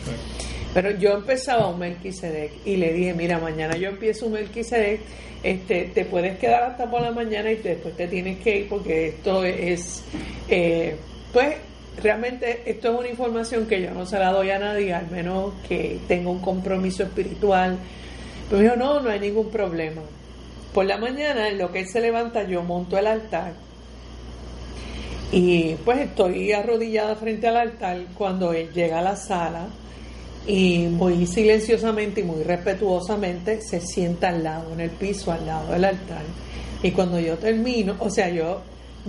pero yo empezaba un Melquisedec y le dije mira mañana yo empiezo un Melquisedec este, te puedes quedar hasta por la mañana y después te tienes que ir porque esto es, eh, pues realmente esto es una información que yo no se la doy a nadie, al menos que tenga un compromiso espiritual. Pero me dijo, no, no hay ningún problema. Por la mañana, en lo que él se levanta, yo monto el altar. Y pues estoy arrodillada frente al altar cuando él llega a la sala y muy silenciosamente y muy respetuosamente se sienta al lado, en el piso, al lado del altar. Y cuando yo termino, o sea, yo,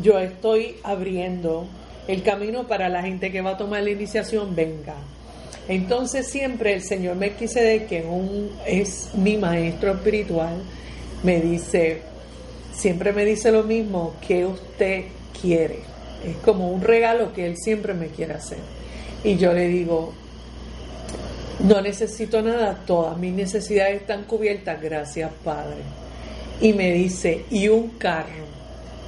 yo estoy abriendo el camino para la gente que va a tomar la iniciación, venga. Entonces siempre el Señor me de que un, es mi maestro espiritual, me dice, siempre me dice lo mismo que usted quiere. Es como un regalo que Él siempre me quiere hacer. Y yo le digo, no necesito nada, todas mis necesidades están cubiertas, gracias Padre. Y me dice, y un carro.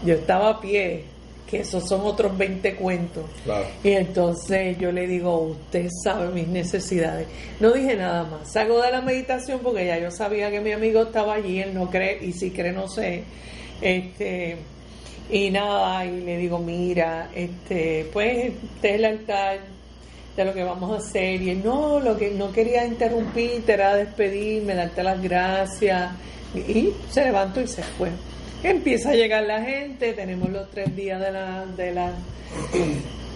Yo estaba a pie, que esos son otros 20 cuentos. Y entonces yo le digo, usted sabe mis necesidades. No dije nada más. Salgo de la meditación porque ya yo sabía que mi amigo estaba allí, él no cree, y si cree no sé. Este, y nada, y le digo, mira, este, pues este es el altar, de lo que vamos a hacer. Y él, no, lo que no quería interrumpirte era despedirme, darte las gracias. Y, se levantó y se fue. Empieza a llegar la gente, tenemos los tres días de la, de la,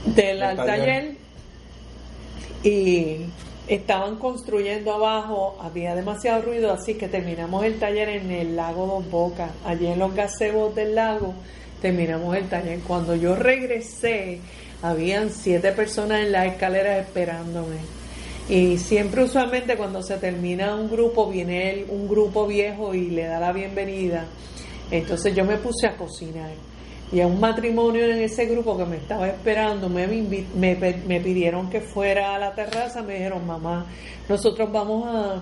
del taller. Y estaban construyendo abajo, había demasiado ruido, así que terminamos el taller en el lago Dos Bocas, allí en los gazebos del lago, terminamos el taller. Cuando yo regresé, habían siete personas en las escaleras esperándome. Y siempre usualmente cuando se termina un grupo, viene el- un grupo viejo y le da la bienvenida. Entonces yo me puse a cocinar. Y a un matrimonio en ese grupo que me estaba esperando, me, me, me pidieron que fuera a la terraza, me dijeron, mamá, nosotros vamos a,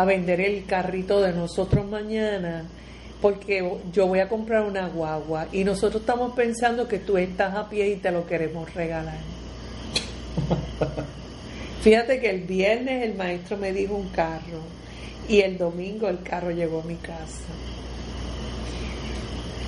a vender el carrito de nosotros mañana porque yo voy a comprar una guagua y nosotros estamos pensando que tú estás a pie y te lo queremos regalar. Fíjate que el viernes el maestro me dijo un carro y el domingo el carro llegó a mi casa.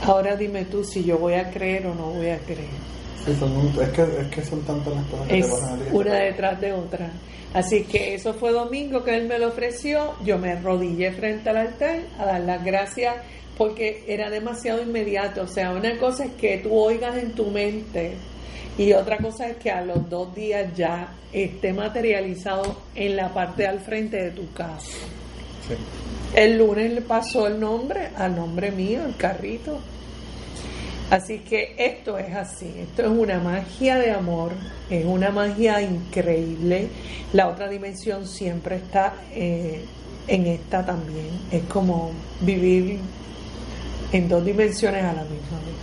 Ahora dime tú si yo voy a creer o no voy a creer. Sí, son un- es, que, es que son tantas las cosas que Es te pasan a una detrás de otra. Así que eso fue domingo que él me lo ofreció. Yo me arrodillé frente al altar a dar las gracias porque era demasiado inmediato. O sea, una cosa es que tú oigas en tu mente y otra cosa es que a los dos días ya esté materializado en la parte al frente de tu casa. Sí. El lunes le pasó el nombre al nombre mío, el carrito. Así que esto es así, esto es una magia de amor, es una magia increíble. La otra dimensión siempre está eh, en esta también. Es como vivir en dos dimensiones a la misma vez.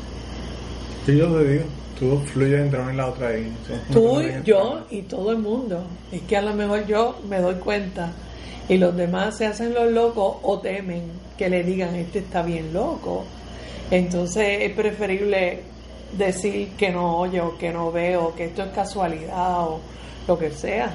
Sí, yo te digo, tú fluyes entre una y la otra y Tú, yo y todo el mundo. Es que a lo mejor yo me doy cuenta y los demás se hacen los locos o temen que le digan, este está bien loco. Entonces es preferible decir que no oye o que no veo, que esto es casualidad o lo que sea.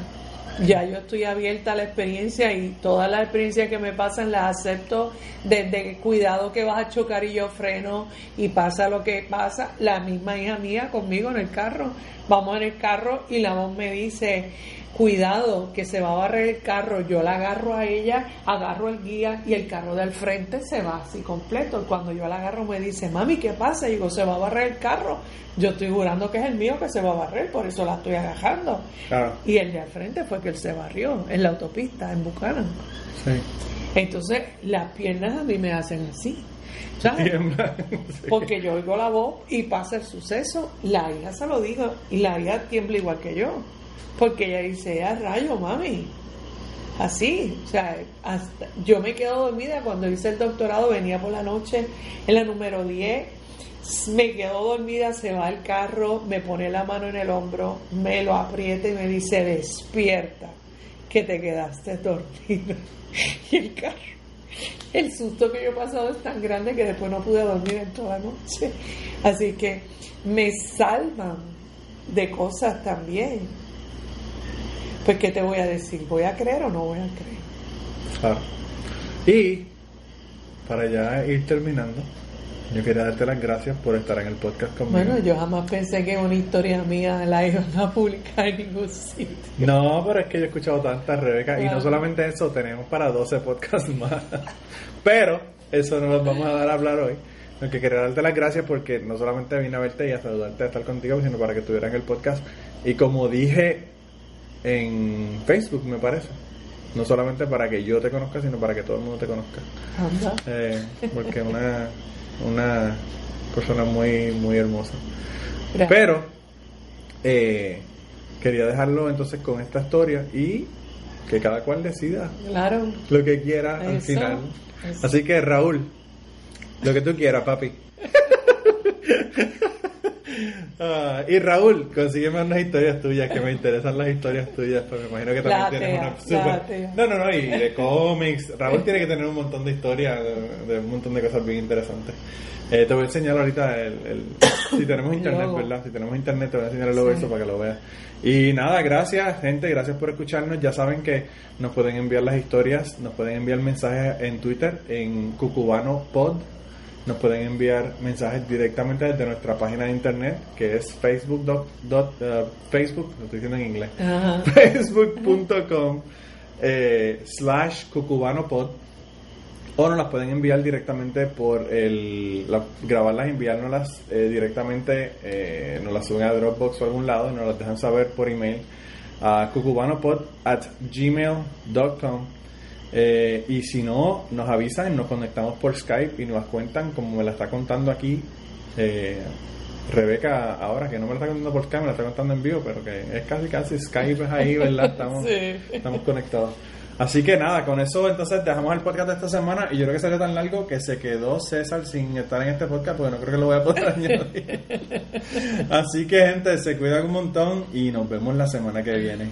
Ya yo estoy abierta a la experiencia y todas las experiencias que me pasan las acepto desde cuidado que vas a chocar y yo freno y pasa lo que pasa. La misma hija mía conmigo en el carro. Vamos en el carro y la voz me dice, cuidado que se va a barrer el carro. Yo la agarro a ella, agarro el guía y el carro del frente se va así completo. Cuando yo la agarro me dice, mami, ¿qué pasa? Y digo, se va a barrer el carro. Yo estoy jurando que es el mío que se va a barrer, por eso la estoy agarrando. Claro, Y el de al frente fue que él se barrió en la autopista, en Buchanan. sí. Entonces, las piernas a mí me hacen así. ¿sabes? Sí. Porque yo oigo la voz y pasa el suceso. La hija se lo digo y la hija tiembla igual que yo. Porque ella dice, a rayo, mami. Así, o sea, hasta- yo me quedo dormida cuando hice el doctorado, venía por la noche en la número 10, me quedo dormida, se va al carro, me pone la mano en el hombro, me lo aprieta y me dice, despierta, que te quedaste dormida. Y el carro, el susto que yo he pasado es tan grande que después no pude dormir en toda la noche. Así que me salvan de cosas también. Pues, ¿qué te voy a decir? ¿Voy a creer o no voy a creer? Claro. Y para ya ir terminando, yo quería darte las gracias por estar en el podcast conmigo. Bueno, yo jamás pensé que una historia mía la iban a publicar en ningún sitio. No, pero es que yo he escuchado tantas, Rebeca, y no solamente eso, tenemos para 12 podcasts más. Pero eso no los vamos a dar a hablar hoy. Lo que quería darte las gracias porque no solamente vine a verte y a saludarte a estar contigo, sino para que estuvieras en el podcast. Y como dije en Facebook, me parece, no solamente para que yo te conozca, sino para que todo el mundo te conozca. Anda. Eh, porque es una, una persona muy, muy hermosa. Gracias. Pero eh, quería dejarlo entonces con esta historia y que cada cual decida Claro. lo que quiera al final. eso. Así que Raúl, lo que tú quieras, papi. Ah, y Raúl, consígueme unas historias tuyas que me interesan las historias tuyas, pues me imagino que también La tienes una super... No, no, no, y de cómics. Raúl tiene que tener un montón de historias, de, de un montón de cosas bien interesantes. Eh, te voy a enseñar ahorita el, el- si tenemos internet, logo. ¿verdad? Si tenemos internet te voy a enseñar el logo Sí. eso para que lo veas. Y nada, gracias gente, gracias por escucharnos. Ya saben que nos pueden enviar las historias, nos pueden enviar mensajes en Twitter, en Cucubano Pod. Nos pueden enviar mensajes directamente desde nuestra página de internet, que es facebook. dot- dot, eh, Facebook, lo estoy diciendo en inglés Ajá. facebook.com eh, slash cucubanopod o nos las pueden enviar directamente por el la- grabarlas enviárnoslas eh, directamente eh, nos las suben a Dropbox o algún lado y nos las dejan saber por email a cucubanopod at gmail.com eh, y si no nos avisan nos conectamos por Skype y nos cuentan como me la está contando aquí eh, Rebeca, ahora que no me lo está contando por cámara, me lo está contando en vivo, pero que es casi casi Skype es ahí, ¿verdad? Estamos, Sí. estamos conectados. Así que nada, con eso entonces dejamos el podcast de esta semana y yo creo que salió tan largo que se quedó César sin estar en este podcast porque no creo que lo voy a poder añadir. Así que gente, se cuidan un montón y nos vemos la semana que viene.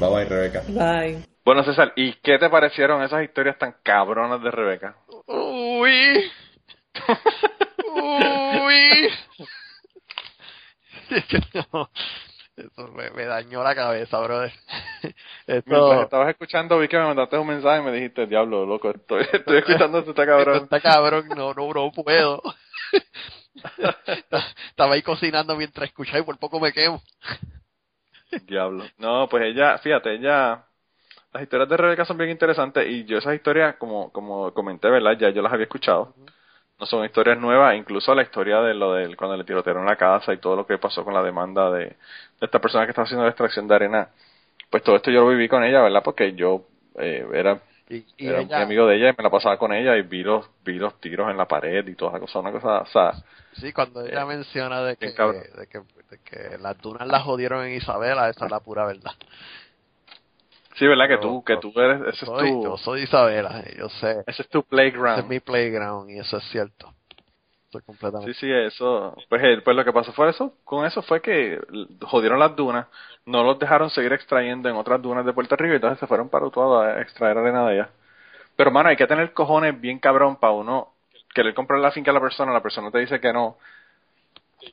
Bye bye Rebeca. Bye. Bueno, César, ¿y qué te parecieron esas historias tan cabronas de Rebeca? Uy. Uy. No, Eso me, me dañó la cabeza, brother. Mientras Esto, estabas escuchando, vi que me mandaste un mensaje y me dijiste, diablo, loco, estoy, estoy escuchando esto, está esto cabrón. está cabrón, no, no, no puedo. Estaba ahí cocinando mientras escuchaba y por poco me quemo. Diablo. No, pues ella, fíjate, ella, las historias de Rebeca son bien interesantes y yo esas historias, como, como comenté, ¿verdad? Ya yo las había escuchado. No son historias nuevas, incluso la historia de lo del cuando le tirotearon la casa y todo lo que pasó con la demanda de, de esta persona que estaba haciendo la extracción de arena. Pues todo esto yo lo viví con ella, ¿verdad? Porque yo eh, era, Y, y era ella, amigo de ella y me la pasaba con ella y vi los, vi los tiros en la pared y toda esa cosa, una cosa, o sea, sí, cuando ella Eh, menciona de que, de, que, de que las dunas las jodieron en Isabela, esa es la pura verdad. Sí, ¿verdad? Que tú, que tú eres, ese es Soy, tu, yo soy Isabela, yo sé. ese es tu Ese playground. es mi playground y eso es cierto. Estoy completamente. Sí, sí, eso. Pues, eh, pues lo que pasó fue eso. Con eso fue que jodieron las dunas, no los dejaron seguir extrayendo en otras dunas de Puerto Rico y entonces se fueron para Utuado a extraer arena de allá. Pero, mano, hay que tener cojones bien cabrón para uno querer comprar la finca a la persona, la persona te dice que no.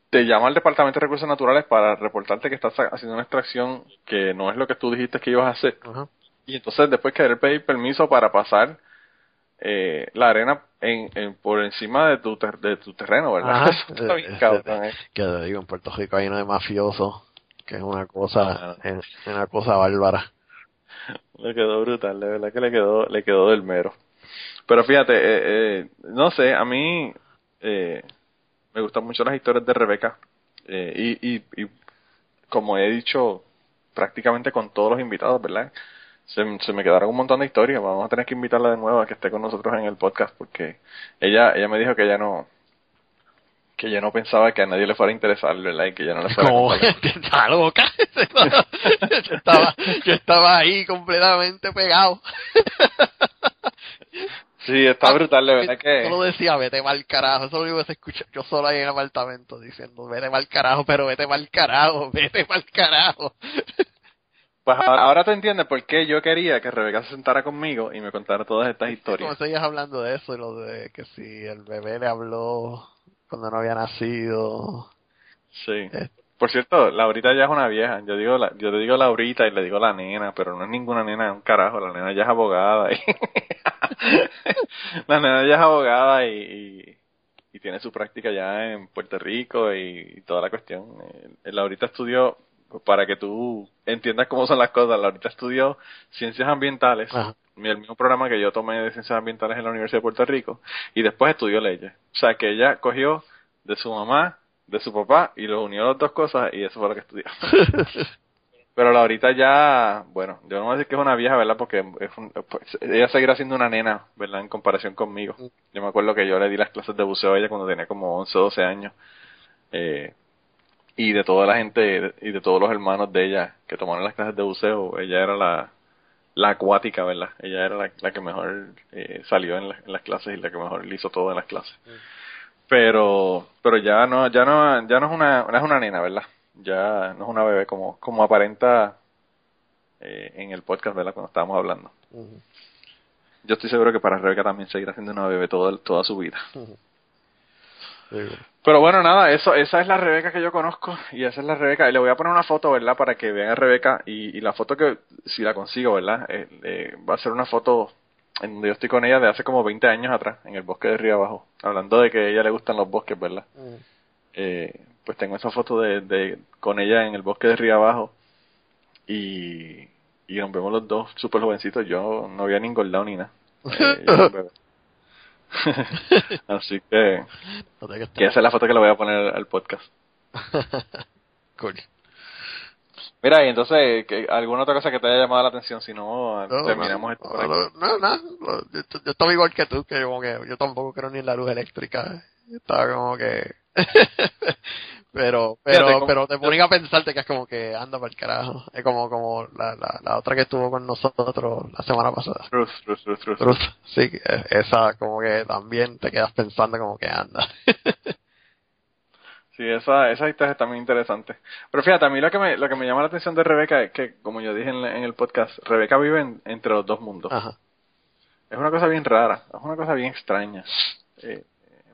Te llama al Departamento de Recursos Naturales para reportarte que estás haciendo una extracción que no es lo que tú dijiste que ibas a hacer. Y entonces después querer pedir permiso para pasar eh, la arena en, en- por encima de tu, ter- de tu terreno, ¿verdad? Ajá. Eso está bien Eh, cabrón, ¿eh? Que te digo, en Puerto Rico hay uno de mafioso, que es una cosa, es una cosa bárbara. Le quedó brutal, de verdad que le quedó, le quedó del mero. Pero fíjate, eh, eh, no sé, a mí eh, me gustan mucho las historias de Rebeca. eh, y, y, y como he dicho prácticamente con todos los invitados, ¿verdad? Se, se me quedaron un montón de historias. Vamos a tener que invitarla de nuevo a que esté con nosotros en el podcast porque ella ella me dijo que ella no que ella no pensaba que a nadie le fuera a interesar, ¿verdad? Y que ya no le fuera a está loca. yo, estaba, yo estaba ahí completamente pegado. Sí, está brutal, de verdad que... Solo decía, vete mal carajo. Eso lo hubiese escuchado yo solo ahí en el apartamento diciendo, vete mal carajo, pero vete mal carajo, vete mal carajo. Pues ahora, ahora te entiendes por qué yo quería que Rebeca se sentara conmigo y me contara todas estas Como historias. seguías hablando de eso, y lo de que si el bebé le habló cuando no había nacido. Sí. Eh. Por cierto, Laurita ya es una vieja. Yo digo, la, yo le digo Laurita y le digo la nena, pero no es ninguna nena, un carajo. La nena ya es abogada. Y la nena ya es abogada y, y, y tiene su práctica ya en Puerto Rico y, y toda la cuestión. Eh, Laurita estudió, para que tú entiendas cómo son las cosas, Laurita estudió ciencias ambientales. Ajá. el mismo programa que yo tomé de ciencias ambientales en la Universidad de Puerto Rico y después estudió leyes. O sea que ella cogió de su mamá, de su papá y los unió las dos cosas y eso fue lo que estudió. Pero la ahorita ya, bueno, yo no voy a decir que es una vieja, ¿verdad? Porque es un- pues, ella seguirá siendo una nena, ¿verdad? En comparación conmigo. Yo me acuerdo que yo le di las clases de buceo a ella cuando tenía como 11 o 12 años. Eh, y de toda la gente y de todos los hermanos de ella que tomaron las clases de buceo, ella era la, la acuática, ¿verdad? Ella era la, la que mejor eh, salió en, la- en las clases y la que mejor le hizo todo en las clases. Pero, pero ya no, ya no, ya no es una, no es una nena, ¿verdad? Ya no es una bebé como, como aparenta eh, en el podcast, ¿verdad? Cuando estábamos hablando. Yo estoy seguro que para Rebeca también seguirá siendo una bebé toda, toda su vida. Pero bueno, nada, eso, esa es la Rebeca que yo conozco y esa es la Rebeca. Y le voy a poner una foto, ¿verdad? Para que vean a Rebeca y, y la foto que, si la consigo, ¿verdad? Eh, eh, va a ser una foto en donde yo estoy con ella de hace como 20 años atrás, en el bosque de Río Abajo. Hablando de que a ella le gustan los bosques, ¿verdad? ujú. Eh, pues tengo esa foto de, de con ella en el bosque de Río Abajo y, y nos vemos los dos súper jovencitos. Yo no había ni engordado ni nada. Eh. Así que que esa es la foto que le voy a poner al podcast. Cool. Mira, y entonces, ¿qué- ¿alguna otra cosa que te haya llamado la atención? Si no, No, terminamos esto por no, no, no, yo, yo estaba igual que tú, que como que yo tampoco creo ni en la luz eléctrica. Yo estaba como que pero, pero, pero te ponen a pensarte que es como que anda para el carajo. Es como, como la, la, la otra que estuvo con nosotros la semana pasada. Truth, truth, truth. Ruth, sí, que esa como que también te quedas pensando como que anda. Sí, esa, esa historia está muy interesante. Pero fíjate, a mí lo que me, lo que me llama la atención de Rebeca es que, como yo dije en, en el podcast, Rebeca vive en- entre los dos mundos. Ajá. Es una cosa bien rara, es una cosa bien extraña. Eh,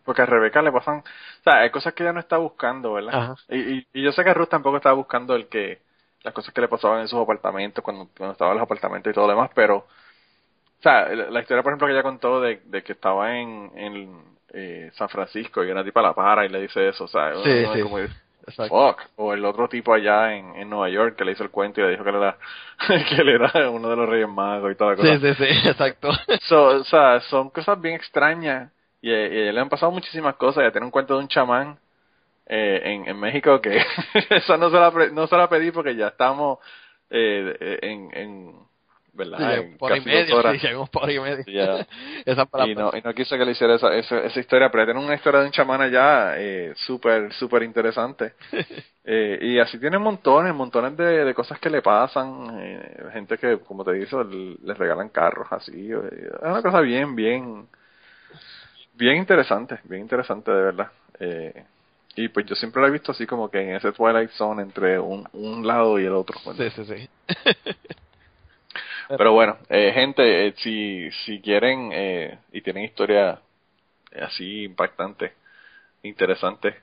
porque a Rebeca le pasan, o sea, hay cosas que ella no está buscando, ¿verdad? Y, y, y yo sé que Ruth tampoco estaba buscando el que, las cosas que le pasaban en sus apartamentos, cuando, cuando estaba en los apartamentos y todo lo demás, pero, o sea, la, la historia, por ejemplo, que ella contó de, de que estaba en, en eh, San Francisco y una tipa la para y le dice eso, o sea, uno- Sí, como fuck, o el otro tipo allá en, en Nueva York que le hizo el cuento y le dijo que él era, que él era uno de los reyes magos y toda la cosa. Sí, sí, sí, exacto. So, o sea, son cosas bien extrañas y, le han pasado muchísimas cosas. Ya tiene un cuento de un chamán eh, en, en México que esa no se la, no se la pedí porque ya estamos eh, en, en, ¿verdad? Sí, En por y medio, horas. sí, por y medio. Esa Y no, y no quise que le hiciera esa, esa, esa historia, pero tiene una historia de un chamán allá eh, súper, súper interesante. Eh, y así tiene montones, montones de, de cosas que le pasan. eh, gente que, como te l- les regalan carros así. eh, es una cosa bien, bien, bien interesante, bien interesante de verdad. Eh, y pues yo siempre lo he visto así como que en ese Twilight Zone entre un, un lado y el otro. Sí, sí, sí. Pero bueno, eh, gente, eh, si, si quieren eh, y tienen historia así impactante, interesante,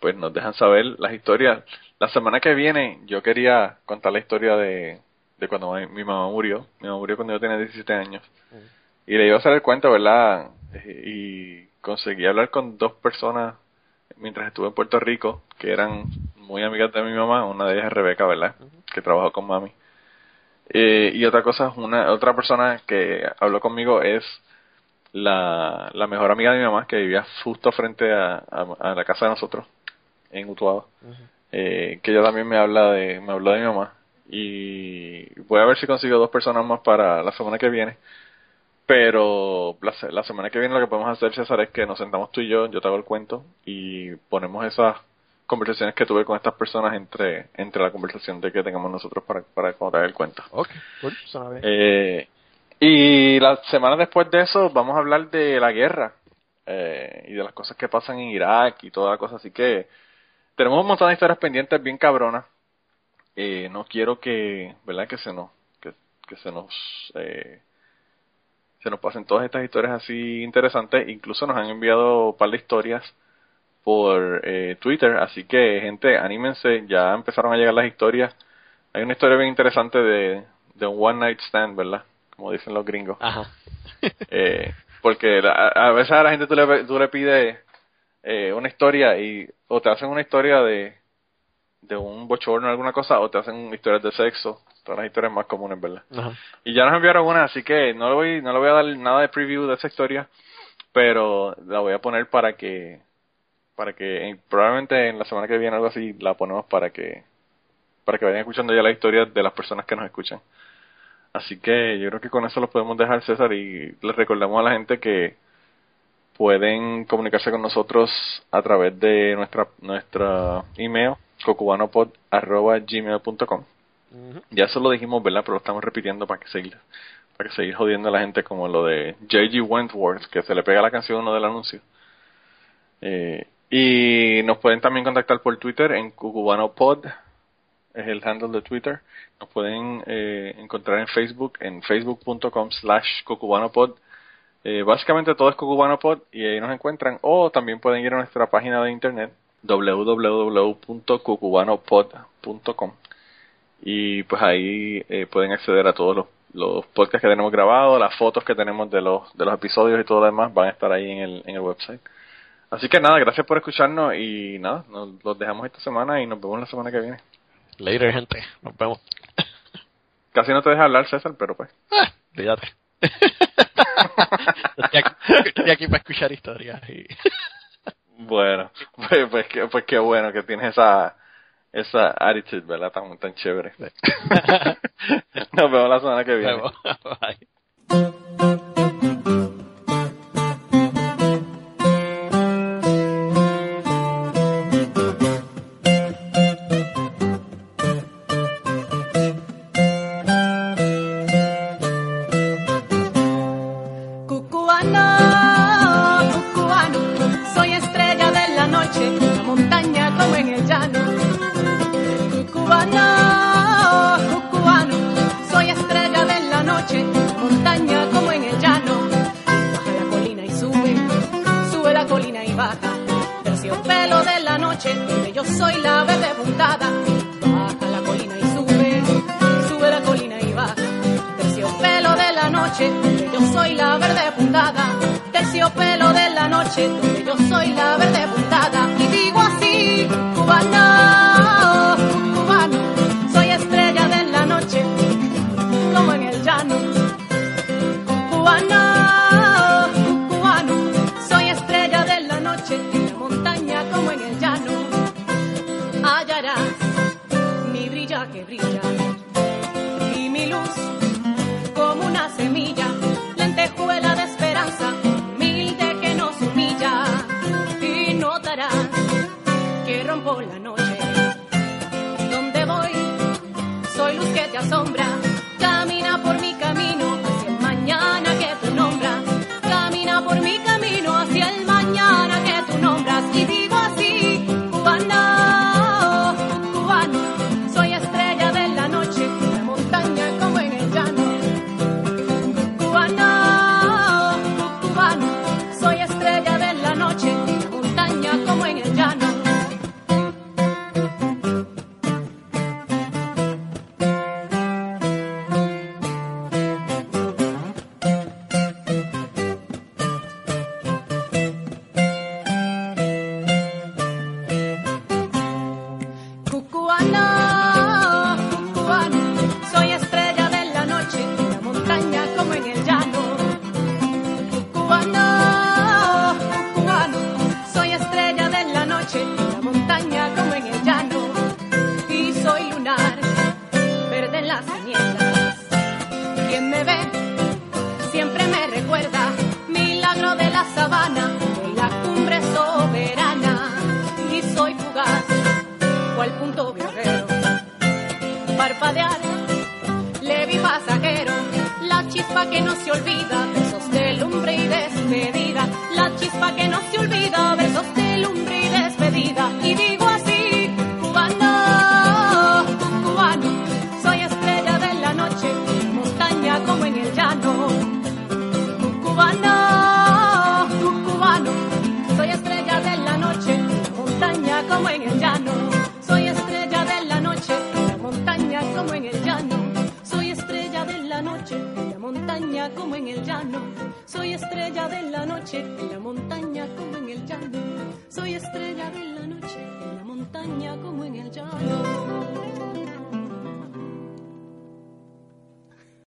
pues nos dejan saber las historias. La semana que viene yo quería contar la historia de, de cuando mi, mi mamá murió. Mi mamá murió cuando yo tenía 17 años. Y le iba a hacer el cuento, ¿verdad? Eh, Y conseguí hablar con dos personas mientras estuve en Puerto Rico, que eran muy amigas de mi mamá. Una de ellas es Rebeca, ¿verdad? Que trabajó con mami. Eh, y otra cosa, una otra persona que habló conmigo es la, la mejor amiga de mi mamá que vivía justo frente a, a- a la casa de nosotros en Utuado. Eh, que ella también me habla de me habló de mi mamá y voy a ver si consigo dos personas más para la semana que viene. Pero la, la semana que viene lo que podemos hacer, César, es que nos sentamos tú y yo, yo te hago el cuento y ponemos esas conversaciones que tuve con estas personas entre entre la conversación de que tengamos nosotros para, para contar el cuento. Ok, cool. Eh, y la semana después de eso vamos a hablar de la guerra eh, y de las cosas que pasan en Irak y toda la cosa. Así que tenemos un montón de historias pendientes bien cabronas. Eh, no quiero que, ¿verdad? Que se nos, que, que se nos, eh, se nos pasen todas estas historias así interesantes. Incluso nos han enviado un par de historias por eh, Twitter. Así que, gente, anímense. Ya empezaron a llegar las historias. Hay una historia bien interesante de, de un one night stand, ¿verdad? Como dicen los gringos. Ajá. Eh, porque la- a, a veces a la gente tú le, tú le pides eh, una historia y o te hacen una historia de, de un bochorno o alguna cosa o te hacen historias de sexo. Todas las historias más comunes, ¿verdad? Ajá. Y ya nos enviaron una, así que no le voy, no le voy a dar nada de preview de esa historia, pero la voy a poner para que, para que en- probablemente en la semana que viene algo así la ponemos para que, para que vayan escuchando ya la historia de las personas que nos escuchan. Así que yo creo que con eso lo podemos dejar, César, y les recordamos a la gente que pueden comunicarse con nosotros a través de nuestra nuestra email cocubanopod@gmail.com. Ujú. Ya eso lo dijimos, ¿verdad? Pero lo estamos repitiendo para que seguir para que seguir jodiendo a la gente como lo de J.G. Wentworth, que se le pega la canción uno del anuncio. Eh, y nos pueden también contactar por Twitter en cucubanopod, es el handle de Twitter. Nos pueden eh, encontrar en Facebook, en facebook.com slash cucubanopod. Eh, básicamente todo es cucubanopod y ahí nos encuentran. O también pueden ir a nuestra página de internet www.cucubanopod.com y pues ahí eh, pueden acceder a todos los, los podcasts que tenemos grabados, las fotos que tenemos de los de los episodios y todo lo demás van a estar ahí en el, en el website. Así que nada, gracias por escucharnos y nada, nos los dejamos esta semana y nos vemos la semana que viene. Later, gente. Nos vemos. Casi no te deja hablar César, pero pues. Ah, Fíjate. estoy, aquí, estoy aquí para escuchar historias. Y... Bueno, pues, pues, qué, pues qué bueno que tienes esa esa attitude, ¿verdad? Tan, tan chévere. Nos vemos la semana que viene. Bye.